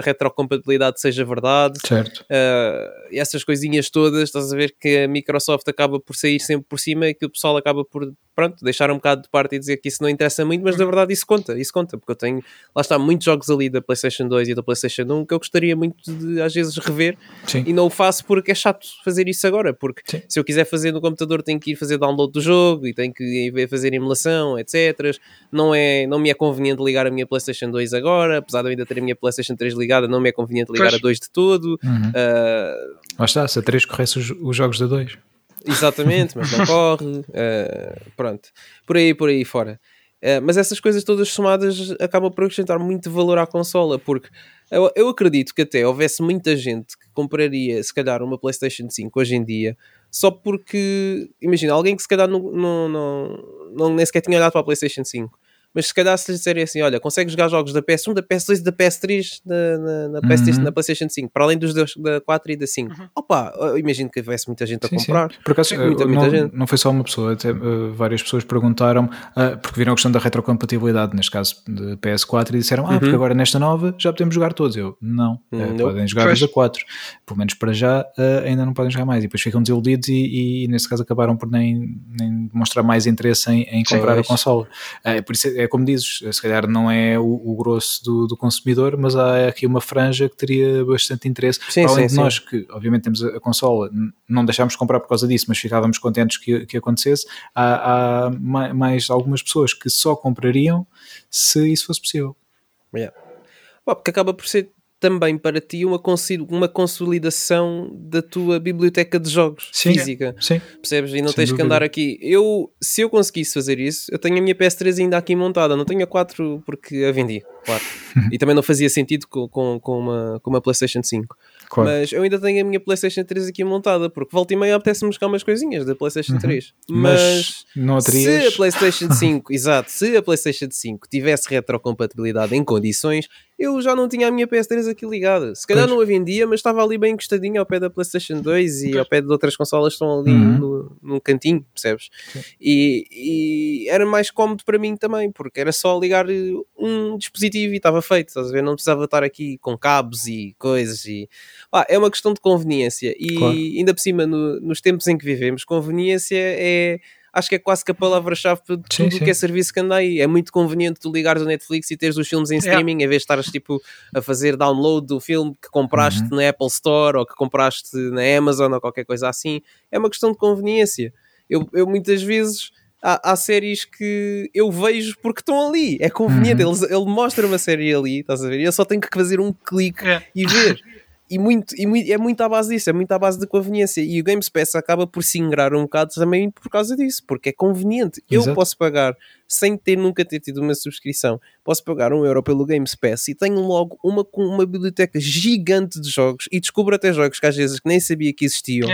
retrocompatibilidade seja verdade. Certo. Uh, e essas coisinhas todas, estás a ver que a Microsoft acaba por sair sempre por cima e que o pessoal acaba por pronto, deixar um bocado de parte e dizer que isso não interessa muito, mas na verdade isso conta, isso conta, porque eu tenho, lá está, muitos jogos ali da PlayStation 2 e da PlayStation 1 que eu gostaria muito de às vezes rever Sim. e não o faço porque é chato fazer isso agora, porque Sim. se eu quiser fazer no computador tenho que ir fazer download do jogo e tenho que ir fazer emulação, etc. Não, é, não me é conveniente ligar a minha PlayStation 2 agora, apesar de eu ainda ter a minha PlayStation 3 ligada, não me é conveniente ligar pois. a 2 de todo. Uhum. Uh... Lá está, se a 3 corresse os, os jogos da 2. Exatamente, mas não (laughs) corre. Uh, pronto, por aí, por aí fora. Uh, mas essas coisas todas somadas acabam por acrescentar muito valor à consola, porque eu, eu, acredito que até houvesse muita gente que compraria, se calhar, uma PlayStation 5 hoje em dia, só porque, imagina, alguém que se calhar não, não, não, não nem sequer tinha olhado para a PlayStation 5 mas se calhar se lhe disserem assim, olha, consegues jogar jogos da PS1, da PS2 e da PS3 na, na, na, PlayStation, uhum. na PlayStation 5, para além dos da 4 e da 5. Uhum. Opa, imagino que houvesse muita gente a sim, comprar. Sim. Por acaso, muita, muita não, gente. não foi só uma pessoa, até uh, várias pessoas perguntaram, uh, porque viram a questão da retrocompatibilidade, neste caso de PS4, e disseram, ah, uhum. porque agora nesta nova já podemos jogar todos. Eu, não, uh, podem jogar desde a 4. Pelo menos para já ainda não podem jogar mais. E depois ficam desiludidos e, e, e nesse caso acabaram por nem, nem demonstrar mais interesse em, em comprar sim, a consola. por isso é é como dizes, se calhar não é o, o grosso do, do, consumidor, mas há aqui uma franja que teria bastante interesse. Sim, Além sim, de nós, que obviamente temos a, a, consola, não deixámos de comprar por causa disso, mas ficávamos contentes que, que acontecesse, há, há mais algumas pessoas que só comprariam se isso fosse possível. Yeah. Bom, porque acaba por ser também para ti uma, uma consolidação da tua biblioteca de jogos sim, física. Sim. Percebes? E não Sem tens dúvida. que andar aqui. Eu, se eu conseguisse fazer isso, eu tenho a minha PS3 ainda aqui montada. Não tenho a 4 porque a vendi, claro. (laughs) e também não fazia sentido com, com, com, uma, com uma PlayStation 5. Claro. Mas eu ainda tenho a minha PlayStation 3 aqui montada, porque volta e meia apetece-me buscar umas coisinhas da PlayStation 3. Uhum. Mas, Mas se a PlayStation 5, (laughs) exato, se a PlayStation 5 tivesse retrocompatibilidade em condições, eu já não tinha a minha PS3 aqui ligada. Se calhar pois. não a vendia, mas estava ali bem encostadinha ao pé da PlayStation 2 e pois. ao pé de outras consolas que estão ali uhum. no, num cantinho, percebes? E, e, era mais cómodo para mim também, porque era só ligar um dispositivo e estava feito, estás a ver? Não precisava estar aqui com cabos e coisas. E, ah, é uma questão de conveniência. E claro. ainda por cima, no, nos tempos em que vivemos, conveniência é acho que é quase que a palavra-chave de tudo o que é serviço que anda aí. É muito conveniente tu ligares o Netflix e teres os filmes em streaming, yeah. em vez de estares tipo, a fazer download do filme que compraste uhum. na Apple Store ou que compraste na Amazon ou qualquer coisa assim. É uma questão de conveniência. Eu, eu muitas vezes. Há, há, séries que eu vejo porque estão ali, é conveniente. Uhum. Ele, ele mostra uma série ali, estás a ver? E eu só tenho que fazer um clique yeah. e ver. e, muito, e muito, é muito à base disso, é muito à base de conveniência. E o Games Pass acaba por se ingrar um bocado também por causa disso, porque é conveniente. Exato. Eu posso pagar, sem ter nunca ter tido uma subscrição, posso pagar um euro pelo Games Pass e tenho logo uma, uma biblioteca gigante de jogos e descubro até jogos que às vezes nem sabia que existiam.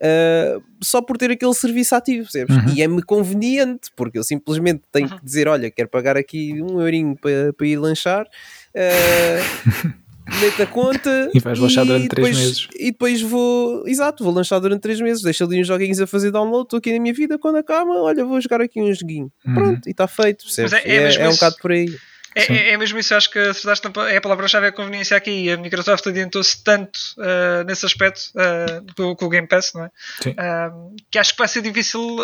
Uh, só por ter aquele serviço ativo, percebes? Uhum. E é-me conveniente, porque eu simplesmente tenho uhum. que dizer: olha, quero pagar aqui um eurinho para, para ir lanchar. Uh, (laughs) meto a conta e vais lanchar durante 3 meses. E depois vou, exato, vou lanchar durante 3 meses, deixo ali uns joguinhos a fazer download, estou aqui na minha vida, quando acaba, olha, vou jogar aqui um joguinho. Uhum. Pronto, e está feito, percebes? É, é, é, é um bocado por aí. É, é, é, mesmo isso, acho que acertaste, é a palavra-chave é a conveniência aqui. A Microsoft adiantou-se tanto uh, nesse aspecto uh, com, com, o Game Pass, não é? Uh, que acho que vai ser difícil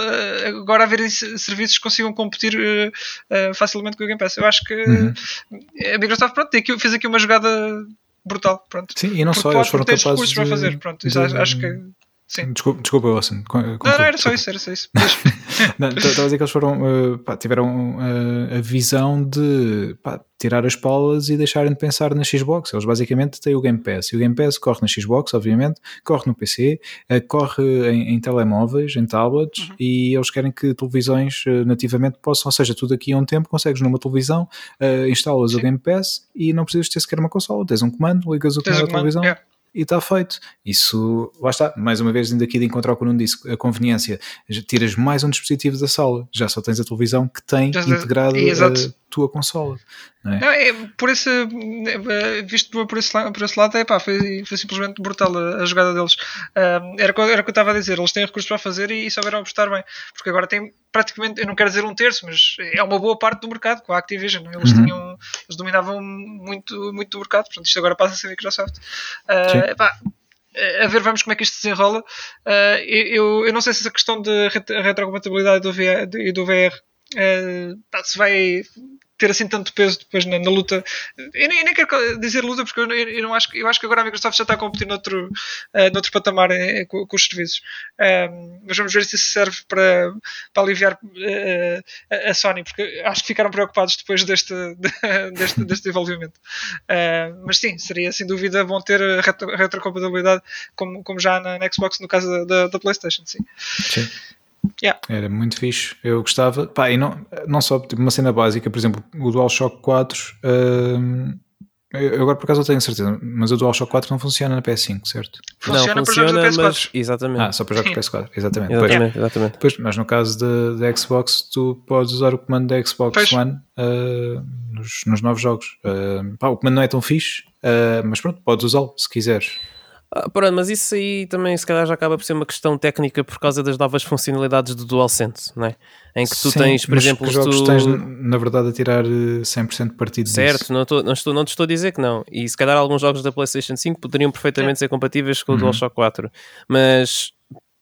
agora haver serviços que consigam competir facilmente com o Game Pass. Eu acho que uhum. a Microsoft pronto, fez aqui uma jogada brutal. Pronto. Sim, e não só, eles foram capazes de... para fazer. Pronto, de, acho que Sim. Desculpa, desculpa Wilson. Não, não, era só isso, era só isso. Estava (laughs) a dizer que eles foram, uh, pá, tiveram uh, a visão de pá, tirar as polas e deixarem de pensar na Xbox. Eles basicamente têm o Game Pass e o Game Pass corre na Xbox, obviamente, corre no PC, uh, corre em, em, telemóveis, em tablets uhum. e eles querem que televisões nativamente possam, ou seja, tudo aqui a um tempo consegues numa televisão, instalas Sim. o Game Pass e não precisas ter sequer uma consola, tens um comando, ligas o comando à televisão. Yeah e está feito. Isso, lá está, mais uma vez, ainda aqui de encontrar com um disse a conveniência. Tiras mais um dispositivo da sala, já só tens a televisão que tem já, integrado a tua consola. Não é? Não, é, por esse, visto por esse, por esse lado, é, pá, foi, foi simplesmente brutal a, a jogada deles. Uh, era, era o que eu estava a dizer, eles têm recursos para fazer e, e souberam apostar bem, porque agora tem praticamente, eu não quero dizer um terço, mas é uma boa parte do mercado com a Activision. Eles, uhum. tinham, eles dominavam muito, muito do mercado, portanto, isto agora passa a ser Microsoft. Uh, epá, a ver, vamos como é que isto se desenrola. Uh, eu, eu não sei se essa questão de retrocompatibilidade do VR, e do VR uh, se vai ter assim tanto peso depois na, na luta. Eu nem, eu nem, quero dizer luta porque eu, eu, não acho, eu acho que agora a Microsoft já está a competir noutro, uh, noutro patamar uh, com, com, os serviços. Mas vamos ver se isso serve para, para aliviar uh, a, a, Sony, porque acho que ficaram preocupados depois deste, de, (laughs) deste, deste desenvolvimento. Mas sim, seria sem dúvida bom ter retro, retrocompatibilidade como, como já na, na, Xbox no caso da, da, da PlayStation. Sim. sim. Yeah. Era muito fixe, eu gostava. Pá, e não, não só tipo, uma cena básica, por exemplo, o DualShock 4. Hum, eu agora por acaso não tenho certeza, mas o DualShock 4 não funciona na PS5, certo? Funciona não, funciona, para jogos mas... Exatamente. Ah, só para jogos PS4, exatamente. Exatamente, pois, exatamente. Pois, mas no caso da Xbox, tu podes usar o comando da Xbox pois. One uh, nos, nos, novos jogos. Uh, pá, o comando não é tão fixe, uh, mas pronto, podes usá-lo se quiseres. Ah, pronto, mas isso aí também se calhar já acaba por ser uma questão técnica por causa das novas funcionalidades do DualSense, não é? Em que tu Sim, tens, por exemplo, os jogos tu... tens na verdade a tirar 100% eh, partido certo, disso. não, estou, não, estou, não te estou a dizer que não. E se calhar alguns jogos da PlayStation 5 poderiam perfeitamente é. ser compatíveis com o uhum. DualShock 4, mas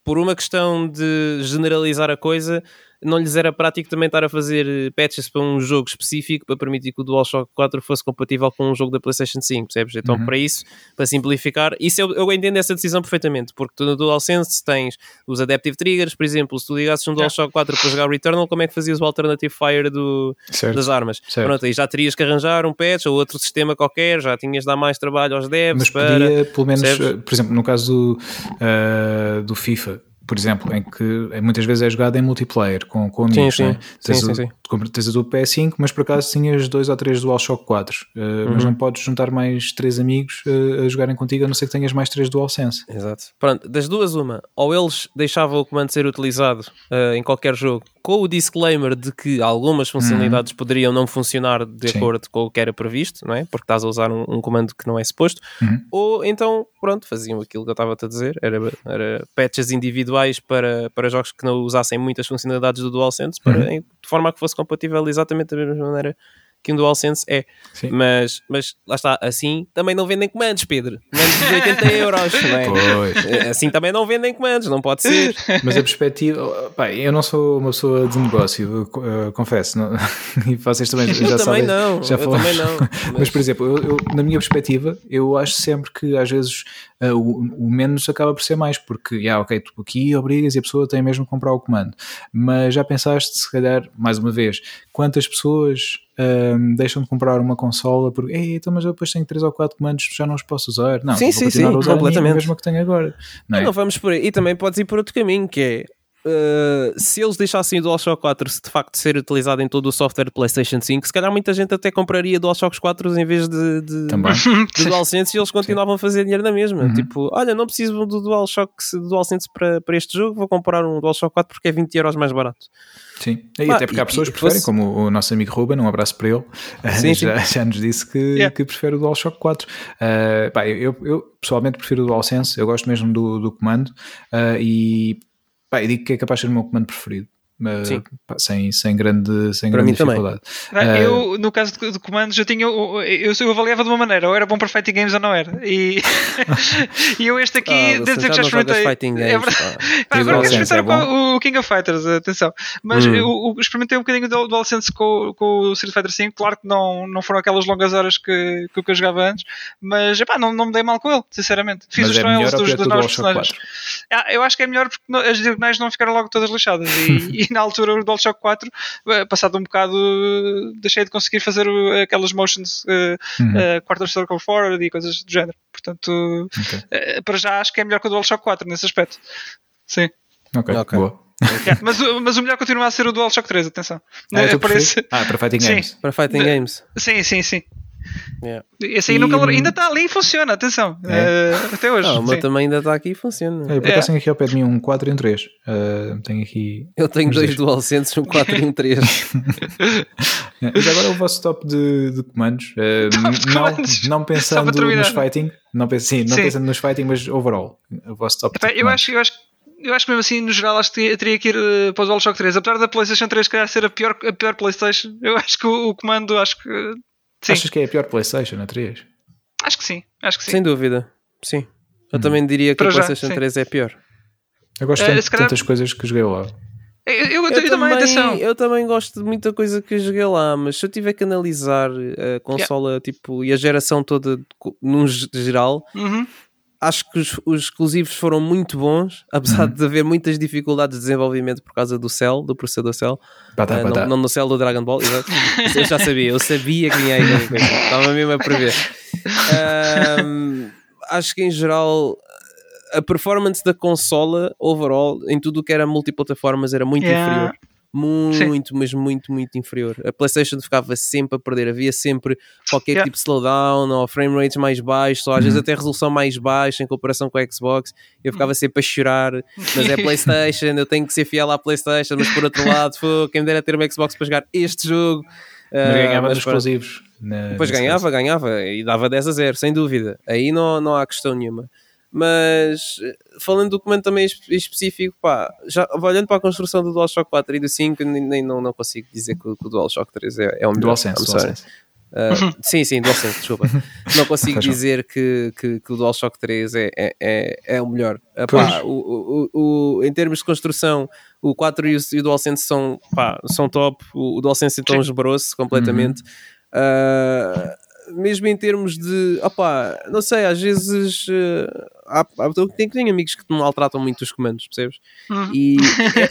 por uma questão de generalizar a coisa, não lhes era prático também estar a fazer eh, patches para um jogo específico para permitir que o DualShock 4 fosse compatível com um jogo da PlayStation 5, percebes? Então, Uhum. para isso, para simplificar, isso eu, eu entendo essa decisão perfeitamente, porque tu no DualSense tens os Adaptive Triggers, por exemplo, se tu ligasses um DualShock 4 para jogar o Returnal, como é que fazias o Alternative Fire do, Certo. das armas? Certo. Pronto, aí já terias que arranjar um patch ou outro sistema qualquer, já tinhas de dar mais trabalho aos devs Mas para... podia, pelo menos, percebes? eh, por exemplo, no caso do, eh, do FIFA, por exemplo, em que muitas vezes é jogado em multiplayer com, com Sim, amigos, sim. né? tens, Sim, o, sim, sim. tens a do PS5, mas por acaso tinhas dois ou três DualShock 4, eh, Uhum. mas não podes juntar mais três amigos eh, a jogarem contigo, a não ser que tenhas mais três DualSense. Exato. Pronto, das duas, uma. Ou eles deixavam o comando ser utilizado eh, em qualquer jogo com o disclaimer de que algumas funcionalidades poderiam não funcionar de Sim. acordo com o que era previsto, não é? Porque estás a usar um, um comando que não é suposto. Uhum. Ou então, pronto, faziam aquilo que eu estava a dizer, era, era patches individuais para, para jogos que não usassem muitas funcionalidades do DualSense, para, Uhum. de forma a que fosse compatível exatamente da mesma maneira que um DualSense é. Sim. Mas, mas lá está, assim também não vendem comandos, Pedro. Menos de 80 (laughs) euros, não é? Pois. Eh, Assim também não vendem comandos, não pode ser. (laughs) Mas a perspectiva, pá, eu não sou uma pessoa de negócio, eh, confesso, não- (laughs) e vocês também Eu já também sabem. não, já eu também não. Mas, Mas, por exemplo, eu, eu, na minha perspectiva, eu acho sempre que às vezes eh, o, o menos acaba por ser mais, porque, já, ok, tu aqui obrigas e a pessoa tem mesmo que comprar o comando. Mas já pensaste, se calhar, mais uma vez, quantas pessoas ahm, deixam de comprar uma consola porque, ei, então, mas eu depois tenho 3 ou 4 comandos, já não os posso usar. Não, Sim, vou sim, continuar sim, a usar a completamente. mesma que tenho agora. Não é? não vamos por aí. E também podes ir por outro caminho, que é. Eh, se eles deixassem o DualShock 4 se de facto ser utilizado em todo o software de PlayStation 5, se calhar muita gente até compraria DualShocks 4 em vez de, de, Também. de (laughs) DualSense e eles continuavam a fazer dinheiro na mesma. Uhum. Tipo, olha, não preciso do DualShock do DualSense para, para este jogo, vou comprar um DualShock 4 porque é 20 euros mais barato. Sim, e Pá, até porque há e- pessoas e que preferem, fosse- como o nosso amigo Ruben, um abraço para ele, (laughs) Sim, já, já nos disse que, Yeah. que prefere o DualShock 4. Uh, pá, eu, eu pessoalmente prefiro o DualSense, eu gosto mesmo do, do comando uh, e pá, eu digo que é capaz de ser o meu comando preferido. Uh, Sim. pá, sem, sem grande, sem Para grande mim também. dificuldade. Não, Eh, eu, no caso de, de comandos, eu tinha. Eu, eu, eu avaliava de uma maneira, ou era bom para fighting games ou não era. E, (laughs) e eu este aqui, Ah, devo dizer que já experimentei. fighting É verdade. pá. Agora quero DualSense experimentar é o, o King of Fighters, atenção. Mas Hum. eu, eu experimentei um bocadinho do DualSense com, com o Street Fighter V. Claro que não, não foram aquelas longas horas que, que, eu jogava antes, mas epá, não, não me dei mal com ele, sinceramente. Fiz mas os é dos, que dos novos personagens. 4? Ah, eu acho que é melhor porque as diagonais não ficaram logo todas lixadas. E, (laughs) e na altura o DualShock 4, eh, passado um bocado, eh, deixei de conseguir fazer aquelas motions uh, Uhum. quarter circle forward e coisas do género. Portanto, Ok. eh, para já acho que é melhor que o DualShock 4 nesse aspecto. Sim. Ok, Ok. boa. Yeah, mas, o- mas o melhor continua a ser o DualShock 3, atenção. Ah, é Parece-? Ah, para Fighting Sim. Games. Para Fighting De- Games. Sim, sim, sim. Yeah. Esse aí E- nunca, ainda está ali e funciona, atenção. É? Eh, até hoje. Ah, o meu sim. também ainda está aqui e funciona. Eu por É. tenho aqui ao pé de mim um 4 e um 3. Uh, tenho aqui. Eu tenho Os dois dois. DualSenses, um 4 (laughs) e um 3. Mas agora o vosso top de, de comandos, uh, (laughs) Top de não, comandos. não pensando nos fighting, não, sim, não Sim. pensando nos fighting, mas overall, o vosso top Epá, de eu, comandos. acho, eu, acho, eu acho que mesmo assim, no geral, acho que teria, que ir eh, para o DualShock 3. Apesar da PlayStation 3 calhar ser a pior, a pior PlayStation, eu acho que o, o comando, acho que. Sim, Achas que é a pior PlayStation, a 3? acho que sim. Acho que sim. Sem dúvida. Sim. Eu também diria que Para a já, PlayStation sim. 3 é pior. Eu gosto Eh, tanto de calhar- tantas coisas que joguei lá. Eu, eu, eu, também, atenção. eu também gosto de muita coisa que eu joguei lá, mas se eu tiver que analisar a consola tipo, e a geração toda num ge- geral, Uhum. Acho que os, os exclusivos foram muito bons, apesar de haver muitas dificuldades de desenvolvimento por causa do Cell, do processador Cell. Batá, Ah, batá. não, não no Cell do Dragon Ball, exato. eu já sabia, eu sabia que vinha aí coisa, estava mesmo a prever. Acho que em geral a performance da consola overall em tudo o que era multiplataformas era muito Yeah. inferior. Muito, mas muito, muito inferior. A PlayStation ficava sempre a perder, havia sempre qualquer Yeah. tipo de slowdown ou frame rates mais baixos, ou às vezes Uhum. até resolução mais baixa em comparação com a Xbox. Eu ficava sempre a chorar, mas é (laughs) PlayStation, eu tenho que ser fiel à PlayStation, mas por outro lado, foi, quem me dera ter uma Xbox para jogar este jogo. Mas Ah, ganhava mas nos pronto. explosivos. na- Depois ganhava, caso. ganhava e dava 10 a 0, sem dúvida. Aí não, não há questão nenhuma. Mas falando do comando também espe- específico, pá, já, olhando para a construção do DualShock 4 e do 5, nem, nem- não, não consigo dizer que, o- que o DualShock 3 é, é o melhor. DualSense. DualSense. Uh, (laughs) sim, sim, DualSense, desculpa. (laughs) Não consigo dizer que, que, que o DualShock 3 é, é, é, é o melhor. Uh, pá, o, o, o, em termos de construção, O 4 e o, e o DualSense são, pá, são top. O, o DualSense então esbarou-se completamente. Ah, mesmo em termos de, opá, não sei, às vezes uh, há, há, eu tenho, tenho amigos que não maltratam muito os comandos, percebes? Uhum. E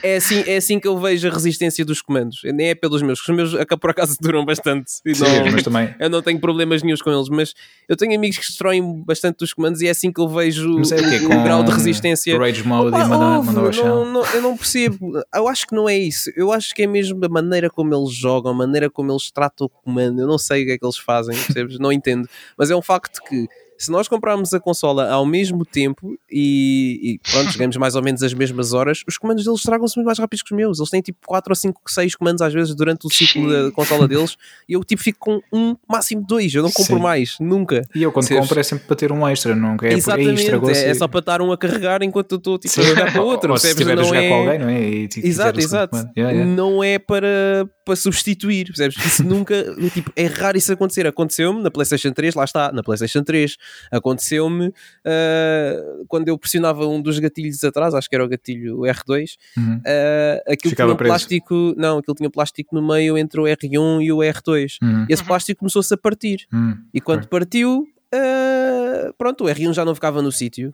é, (laughs) é assim, é assim que eu vejo a resistência dos comandos, nem é pelos meus, os meus por acaso duram bastante. E Sim, não- mas também. (laughs) eu não tenho problemas nenhums com eles, mas eu tenho amigos que destroem bastante os comandos e é assim que eu vejo Mas é o o, grau de resistência. Rage Mode Opa, e mandar, houve, mandar ao não, chão. não, eu não percebo. Eu acho que não é isso. Eu acho que é mesmo a maneira como eles jogam, a maneira como eles tratam o comando. Eu não sei o que é que eles fazem, percebes? Não entendo. Mas é um facto que se nós comprarmos a consola ao mesmo tempo e, e pronto, jogamos mais ou menos as mesmas horas, os comandos deles estragam-se muito mais rápidos que os meus. Eles têm tipo 4 ou 5, 6 comandos às vezes durante o ciclo da consola deles e eu tipo fico com um, máximo dois. Eu não compro Sim. mais, nunca. E eu quando compro é sempre para ter um extra, não é? Por Exatamente, estragou-se é, é e- só para estar um a carregar enquanto eu estou tipo, a Sim. jogar para outro. Ou se percebes? estiver a jogar é- com alguém, não é? E, tipo, Exato, exato. Yeah, yeah. Não é para, para substituir, percebes? Isso nunca, (laughs) tipo, é raro isso acontecer. Aconteceu-me na PlayStation 3, lá está, na PlayStation 3. Aconteceu-me ah, quando eu pressionava um dos gatilhos atrás, acho que era o gatilho R2, Uhum. ah, aquilo Ficava tinha um preso. plástico, não, aquilo tinha plástico no meio entre o R1 e o R2. Uhum. E esse plástico começou-se a partir. Uhum. E quando partiu, ah, pronto, o R1 já não ficava no sítio.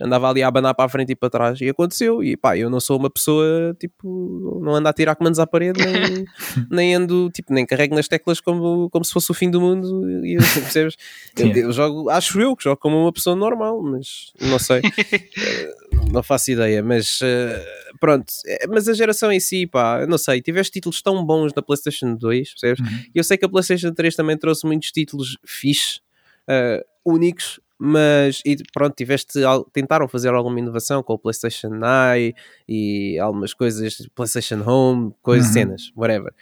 Andava ali a abanar para a frente e para trás e aconteceu. E pá, eu não sou uma pessoa tipo, não ando a tirar comandos à parede, nem, (laughs) nem ando, tipo, nem carrego nas teclas como, como se fosse o fim do mundo. E, percebes? Eu, eu jogo, acho eu que jogo como uma pessoa normal, mas não sei, Eh, (laughs) não faço ideia. Mas eh, pronto, Eh, mas a geração em si, pá, não sei, tiveste títulos tão bons na PlayStation 2, percebes? Uhum. Eu sei que a PlayStation 3 também trouxe muitos títulos fixe, eh, únicos, mas e pronto, tiveste, tentaram fazer alguma inovação com o PlayStation Eye e algumas coisas, PlayStation Home, coisas, Uhum. cenas, whatever.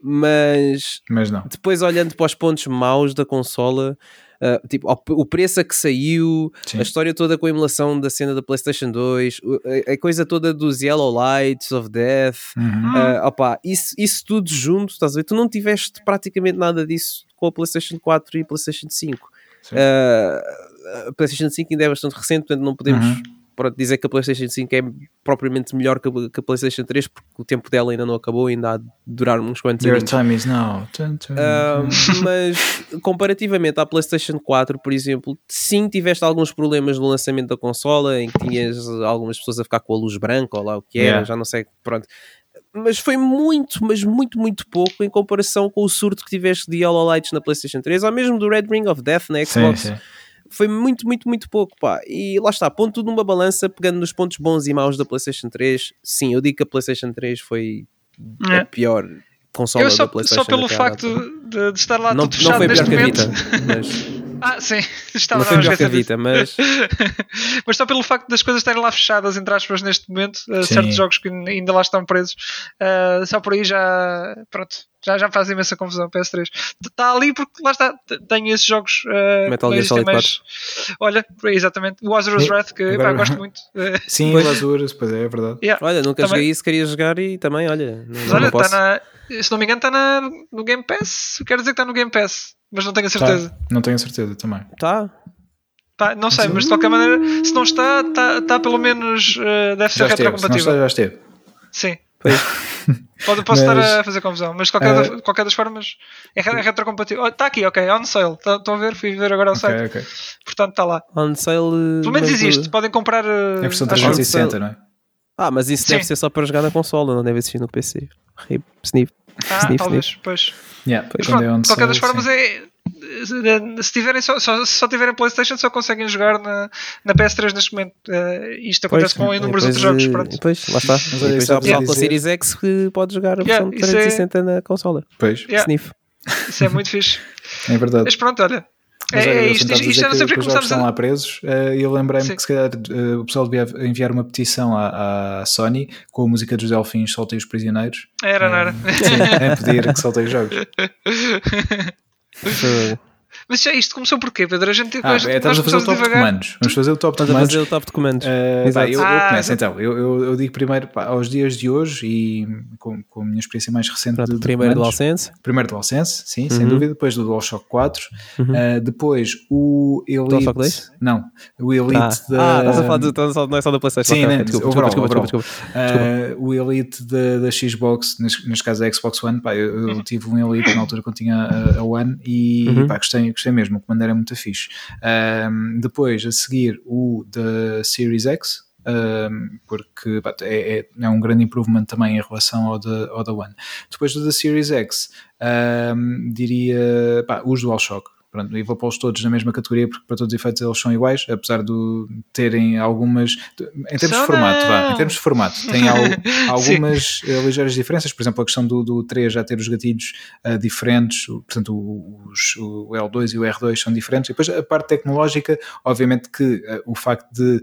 Mas Mas não. depois olhando para os pontos maus da consola, ah, tipo, o preço a que saiu, Sim. a história toda com a emulação da cena da PlayStation 2, o- a, coisa toda dos Yellow Lights of Death, Uhum. ah, opá, isso, isso tudo junto, estás a ver? Tu não tiveste praticamente nada disso com a PlayStation 4 e a PlayStation 5. Ah, a PlayStation 5 ainda é bastante recente, portanto não podemos Uhum. pronto, dizer que a PlayStation 5 é propriamente melhor que a, que a PlayStation 3 porque o tempo dela ainda não acabou, ainda há de durar uns quantos Your anos. time is now. Tum, tum, tum. (laughs) mas comparativamente à PlayStation 4, por exemplo, sim tiveste alguns problemas no lançamento da consola em que tinhas algumas pessoas a ficar com a luz branca ou lá o que era, Yeah. já não sei, pronto. Mas foi muito, mas muito, muito pouco em comparação com o surto que tiveste de Yellow Lights na PlayStation 3 ou mesmo do Red Ring of Death na Sim, Xbox. sim. Foi muito, muito, muito pouco, pá. E lá está, pondo tudo numa balança, pegando nos pontos bons e maus da PlayStation 3. Sim, eu digo que a PlayStation 3 foi É. a pior consola Eu só, da PlayStation. só pelo facto de, de estar lá não, tudo não fechado foi pior neste que a momento. Vita, mas Ah, sim, (laughs) estava não foi a que. Vita, mas (laughs) Mas só pelo facto das coisas estarem lá fechadas, entre aspas, neste momento, uh, Sim. certos jogos que ainda lá estão presos, uh, só por aí já, pronto, já, já faz imensa confusão. PS3 está ali porque lá está, t- tenho esses jogos. uh, Metal Gear Solid mais- Olha, exatamente, o Azura's Wrath, que agora- pá, gosto (laughs) muito. Uh, Sim, o Azuras, pois é, é verdade. yeah. olha, nunca Também- joguei isso, queria jogar e também, olha, não, Mas olha, está na, se não me engano, está na, no Game Pass. Quero dizer que está no Game Pass, mas não tenho a certeza. Tá, não tenho certeza também. Tá. Pá, não sei, mas de qualquer maneira, se não está, está, está pelo menos. uh, deve ser Já esteve, se não retrocompatível. está, já esteve. Sim. Pois. (laughs) Pode, posso Mas- estar a fazer confusão, mas de qualquer, Eh, da- qualquer das formas é, é retrocompatível. Está aqui, ok, on sale. Estão a ver? Fui ver agora o site. Ok, ok. Portanto, está lá. On sale. Pelo menos mas- existe. Podem comprar. uh, É a versão acho eu. 360, não é? Ah, mas isso deve Sim. ser só para jogar na consola, não deve existir no PC. Rip, sniff. Ah, Sniff, talvez, pois. Yeah, Mas quando pronto, é on de qualquer das formas sim. é. Se tiverem só, só, só tiverem Playstation só conseguem jogar na, na PS3 neste momento. Eh, isto acontece com inúmeros outros jogos. eh, Pronto. Depois, lá está. Mas e olha, depois isso há é pessoal com a Series X que pode jogar a Yeah, versão isso é- 360 na consola. Pois, Yeah, Sniff. isso é muito fixe. é verdade. Mas pronto, olha. Mas é, olha, é isto. a Isto, isto que, os jogos começámos estão a. lá presos eh, e eu lembrei-me que se calhar eh, o pessoal devia enviar uma petição à, à Sony com a música dos Delfins Soltem os Prisioneiros Era, não era? sim, (laughs) a pedir que soltem os jogos. (laughs) Foi- Mas já isto começou por quê, Pedro? A gente, Ah, é, estamos a fazer o top começamos de devagar. comandos. Vamos fazer o top de comandos. fazer o top de comandos. Uh, Exato. eu, eu Ah, começo exato. então. Eu, eu, eu digo primeiro pá, aos dias de hoje e com, com a minha experiência mais recente Pronto, de, de primeiro do. DualSense. Primeiro DualSense, sim, sem Uhum. dúvida. Depois do DualShock 4. Uhum. Uh, depois o Elite. DualShock 2? Não, o Elite Ah, da. ah, estás a falar do, estás a falar- não é só da PlayStation. Sim, ok, né, desculpa, overall, desculpa, desculpa, Uh, o Elite da, da Xbox, neste, neste caso da Xbox One, pá, eu, eu tive um Elite na altura quando tinha a, a One e Uhum. pá, gostei, gostei mesmo, o comando era muito fixe. Um, depois, a seguir, o da Series X, um, porque pá, é, é, é um grande improvement também em relação ao da, ao da One. Depois do da Series X, um, diria pá, os DualShock. Pronto, e vou pô-los todos na mesma categoria porque para todos os efeitos eles são iguais, apesar de terem algumas em termos de formato, vá, em termos de formato, tem al- (laughs) algumas eh, ligeiras diferenças, por exemplo, a questão do, do 3 já ter os gatilhos ah, diferentes, portanto o, os- o L2 e o R2 são diferentes, e depois a parte tecnológica, obviamente que ah, o facto de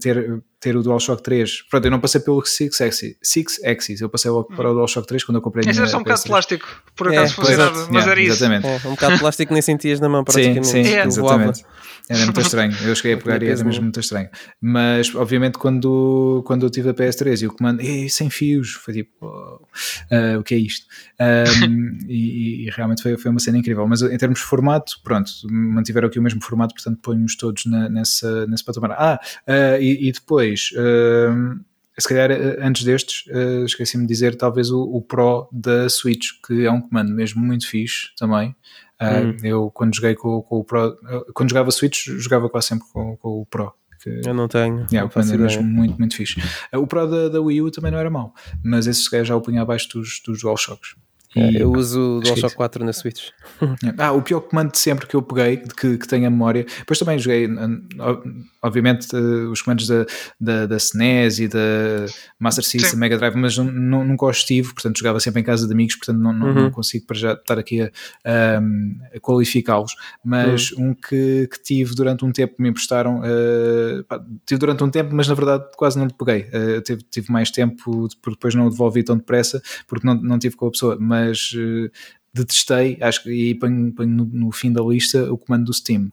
ter ter o DualShock 3, pronto, eu não passei pelo Six Axis, Six Axis eu passei logo para o DualShock 3 quando eu comprei Esse era só um bocado de PS3. plástico, por É, acaso pois, funcionava, mas yeah, era isso. Exatamente. É, um bocado de plástico nem sentias na mão (laughs) Sim, praticamente. sim, É. que voava. exatamente. Era muito (laughs) estranho. Eu cheguei a pegar e era mesmo muito estranho. Mas, obviamente, quando, quando eu tive a PS3 e o comando, "Ei, sem fios, foi tipo, "Oh, ah, o que é isto? Um, (laughs) e, e realmente foi, foi uma cena incrível. Mas em termos de formato, pronto, mantiveram aqui o mesmo formato, portanto, ponho-os todos na, nessa, nesse patamar. Ah, ah, e, e depois. Ah, se calhar eh, antes destes, eh, esqueci-me de dizer talvez o, o Pro da Switch, que é um comando mesmo muito fixe também. Ah, Hum. Eu quando joguei com, com o Pro, eh, quando jogava Switch, jogava quase sempre com, com o Pro. Que, Eu não tenho. yeah, não o comando é mesmo muito, muito fixe. Ah, O Pro da, da Wii U também não era mau, mas esse se calhar já o punha abaixo dos, dos DualShocks. É, E, eu uso o esquisito. DualShock 4 na Switch. (laughs) ah, o pior comando de sempre que eu peguei, de que, que tenho a memória. Depois também joguei, ob- obviamente, eh, os comandos da, da, da SNES e da Master System, Sim. Mega Drive, mas não, não, nunca os tive, portanto jogava sempre em casa de amigos, portanto não, não, Uhum. não consigo para já estar aqui a, um, a qualificá-los. Mas Uhum. um que, que tive durante um tempo, me emprestaram, pá, tive durante um tempo, mas na verdade quase não lhe peguei. Eh, tive, tive mais tempo, porque depois não o devolvi tão depressa, porque não, não tive com a pessoa, mas eh, detestei, acho que, e ponho, ponho no, no fim da lista o comando do Steam.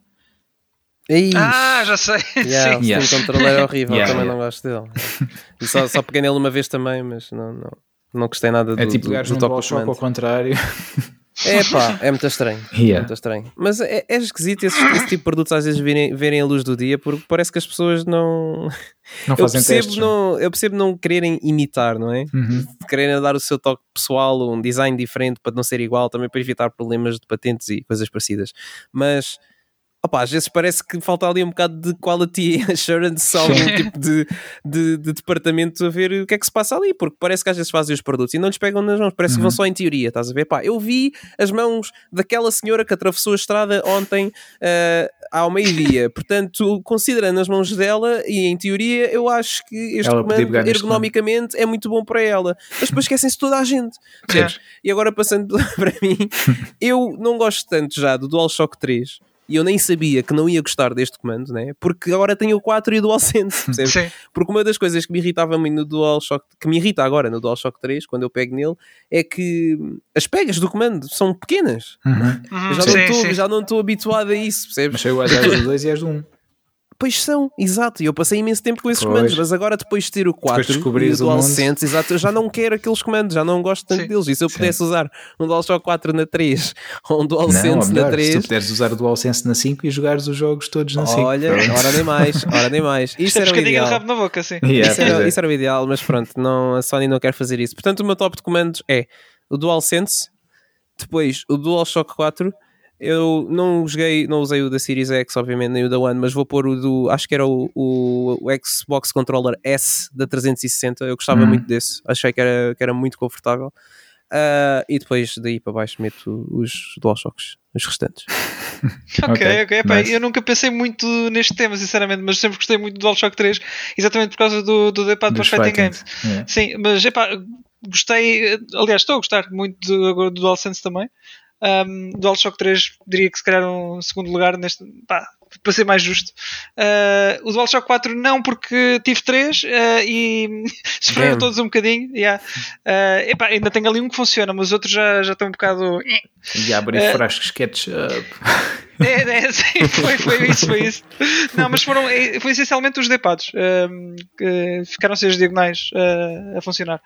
Ih, Ah, já sei. (laughs) yeah, o Sim. Yeah. Steam Controller é horrível, Yeah, também yeah. não gosto dele. E só, só peguei nele uma vez também, mas não, não, não gostei nada do, É tipo do, pegares do top DualShock ao contrário. (laughs) É pá, é muito estranho. Yeah. É muito estranho. Mas é, é esquisito esse, esse tipo de produtos às vezes verem, verem a luz do dia porque parece que as pessoas não. (laughs) Não Eu fazem percebo, testes. não, eu percebo não quererem imitar, não é? Uhum. Quererem dar o seu toque pessoal, um design diferente para não ser igual, também para evitar problemas de patentes e coisas parecidas. Mas. Opa, às vezes parece que falta ali um bocado de quality (laughs) assurance, algum tipo de, de, de departamento a ver o que é que se passa ali, porque parece que às vezes fazem os produtos e não lhes pegam nas mãos, parece que Uhum. vão só em teoria, estás a ver? Pá, eu vi as mãos daquela senhora que atravessou a estrada ontem ah, ao meio-dia, (laughs) portanto, considerando as mãos dela e em teoria, eu acho que este Ela comando ergonomicamente é muito bom para ela, mas depois esquecem-se toda a gente. E agora passando (laughs) para mim, eu não gosto tanto já do DualShock 3 e eu nem sabia que não ia gostar deste comando, né? porque agora tenho o 4 e o DualSense, (laughs) percebes? Sim. Porque uma das coisas que me irritava muito no DualShock, que me irrita agora no DualShock 3, quando eu pego nele, é que as pegas do comando são pequenas. Uhum. Uhum, Eu já, sim, não estou, já não estou habituado a isso, percebes? Mas às áreas do 2 e às do 1. Pois são, exato. E eu passei imenso tempo com esses Pois. comandos, mas agora depois de ter o 4 Depois de descobrires e o. DualSense, exato, eu já não quero aqueles comandos, já não gosto tanto Sim. deles. E se eu Sim. pudesse usar um DualShock 4 na 3 (laughs) ou um Não, ou DualSense na melhor, se 3, tu puderes usar o DualSense na 5 e jogares os jogos todos na 5. olha, ora nem mais, ora nem mais. (laughs) Isso Isto era o ideal. rabo na boca, sim. Yeah, Isso era, é. isso era o ideal, mas pronto, não, a Sony não quer fazer isso. Portanto, o meu top de comandos é o DualSense, depois o DualShock 4. Eu não joguei, não usei o da Series X, obviamente, nem o da One, mas vou pôr o do. Acho que era o, o, o Xbox Controller S da 360. Eu gostava Uhum. muito desse, achei que era, que era muito confortável. Ah, e depois daí para baixo meto os DualShocks, os restantes. (laughs) Ok, Ok. Epá, nice. Eu nunca pensei muito neste tema, sinceramente, mas sempre gostei muito do DualShock 3, exatamente por causa do, do D-pad para fighting fighting. games. Yeah. Sim, mas epá, gostei, aliás, estou a gostar muito do, agora do DualSense também. Um, DualShock 3 diria que se calhar um segundo lugar neste. Pá, para ser mais justo. Uh, o DualShock 4 não, porque tive 3 uh, e (laughs) sofreram todos um bocadinho. Yeah. Uh, epá, ainda tenho ali um que funciona, mas os outros já, já estão um bocado. E abrir É. frascos ketchup. (laughs) É, é, sim, foi, foi isso, foi isso. Não, mas foram eh, foi essencialmente os depados um, que ficaram sem as diagonais uh, a funcionar.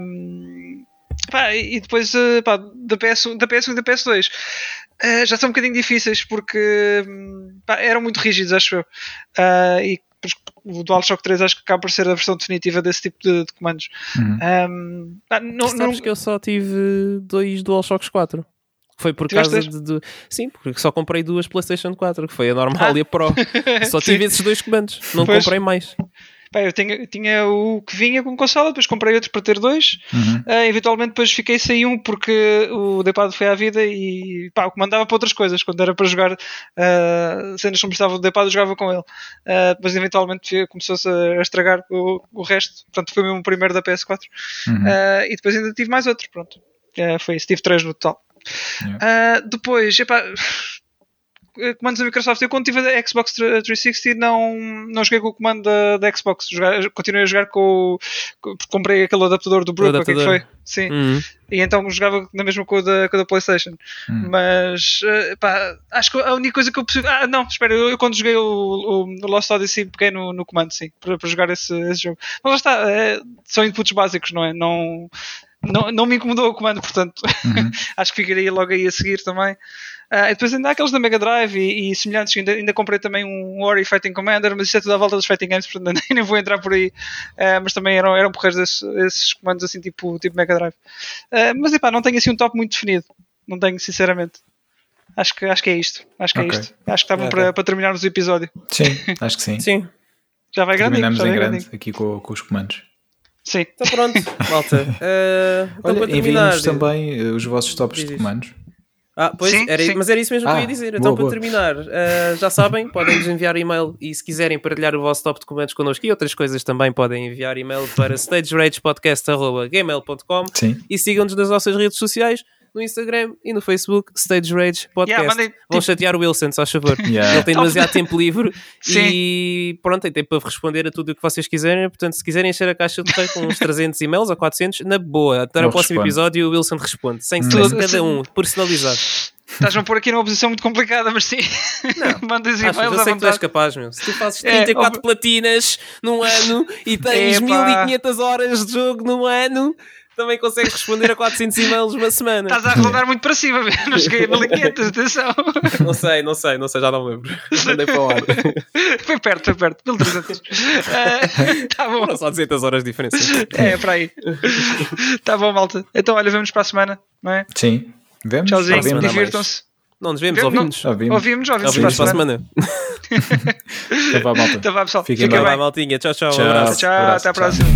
Um, pá, e depois uh, pá, da, PS, da PS1 e da PS2 uh, já são um bocadinho difíceis porque hum, pá, eram muito rígidos, acho eu. Uh, e o DualShock 3 acho que acaba por ser a versão definitiva desse tipo de, de comandos. Uhum. Um, pá, não, Sabes não- que eu só tive dois DualShocks 4. Foi por Tiveste causa de, de- Sim, porque só comprei duas PlayStation 4, que foi a normal Ah. e a Pro. (laughs) Só tive esses dois comandos. Não Pois. comprei mais. Pá, eu tinha, tinha o que vinha com consola, depois comprei outro para ter dois. Uhum. Ah, eventualmente depois fiquei sem um porque o Depado foi à vida e pá, o comandava para outras coisas. Quando era para jogar ah, cenas que não precisavam do Depado, eu jogava com ele. Ah, mas eventualmente começou-se a estragar o, o resto. Portanto, foi mesmo o primeiro da PS4. Uhum. Ah, e depois ainda tive mais outro. Pronto. Foi isso, tive três no total. Yeah. Ah, depois, epá, comandos da Microsoft. Eu quando tive a Xbox 360 não, não joguei com o comando da, da Xbox. Jogar- continuei a jogar com, o- com- comprei aquele adaptador do Brook, o que é foi? Sim. Uhum. E então jogava na mesma com a da, com a da PlayStation. Hum. Mas eh, pá, acho que a única coisa que eu preciso. Ah, não, espera, eu, eu quando joguei o, o, Lost Odyssey peguei no, no comando, sim, para, para jogar esse, esse jogo. Mas lá está, eh, são inputs básicos, não é? Não, não, não me incomodou o comando, portanto, Uhum. (laughs) acho que ficaria logo aí a seguir também. Ah, e depois ainda há aqueles da Mega Drive e, e semelhantes, ainda, ainda comprei também um Ori Fighting Commander, mas isso é tudo à volta dos Fighting Games, portanto (laughs) nem, nem vou entrar por aí. Ah, mas também eram, eram porreiros esses, esses comandos assim, tipo, tipo Mega Drive. Ah, mas epá, não tenho assim um top muito definido. Não tenho, sinceramente. Acho que, acho que é isto. Acho que Ok. é isto. Acho que está bom Ok. para, para terminarmos o episódio. Sim, acho que sim. Sim. Já vai grandinho. Terminamos Já em grande grandinho. aqui com, com os comandos. Sim. Então pronto, (laughs) malta. Uh, então Olha, enviem-nos também eh, os vossos tops de comandos. Ah, pois, Sim, era, sim. mas era isso mesmo que eu Ah, ia dizer. boa, Então, para boa. terminar, uh, já sabem, podem nos enviar e-mail e se quiserem partilhar o vosso top de comentários connosco e outras coisas também podem enviar e-mail para (laughs) stageragepodcast.gmail.com e sigam-nos nas nossas redes sociais, no Instagram e no Facebook, Stage Rage Podcast. Yeah, mandem, Vão tipo- chatear o Wilson, se faz favor. (laughs) Yeah. Ele tem demasiado tempo livre (laughs) Sim. e pronto, tem tempo para responder a tudo o que vocês quiserem. Portanto, se quiserem encher a caixa de correio com uns 300 e-mails ou 400, na boa. Até no próximo episódio o Wilson responde, sem Hum. stress, Tudo- cada um, personalizado. Estás-me a pôr aqui numa posição muito complicada, mas sim. (laughs) Mandas e-mails eu sei que tu és capaz, meu. Se tu fazes É, 34 ob- platinas num ano e tens Epá. 1500 horas de jogo num ano, também consegues responder a 400 e-mails numa semana. Estás a arredondar muito para cima, (laughs) não cheguei a 1500, atenção. Não sei, não sei, não sei, já não lembro. Mandei para o ar. (laughs) Foi perto, foi perto, 1300. Ah, tá bom. Foram só 200 horas de diferença. É, para aí. Tá bom, malta. Então, olha, vemos para a semana, não é? Sim. Vemos? Tchauzinho, divirtam-se. Não nos vemos, ouvimos. Ouvimos. Ouvimos, ouvimos, Ouvimos para a semana. semana. Então vá, malta. Então vá, pessoal. Fiquem Fica bem. Vai, bem. maltinha. Tchau, tchau. Um Tchau. abraço. Tchau, Abraço, até à próxima.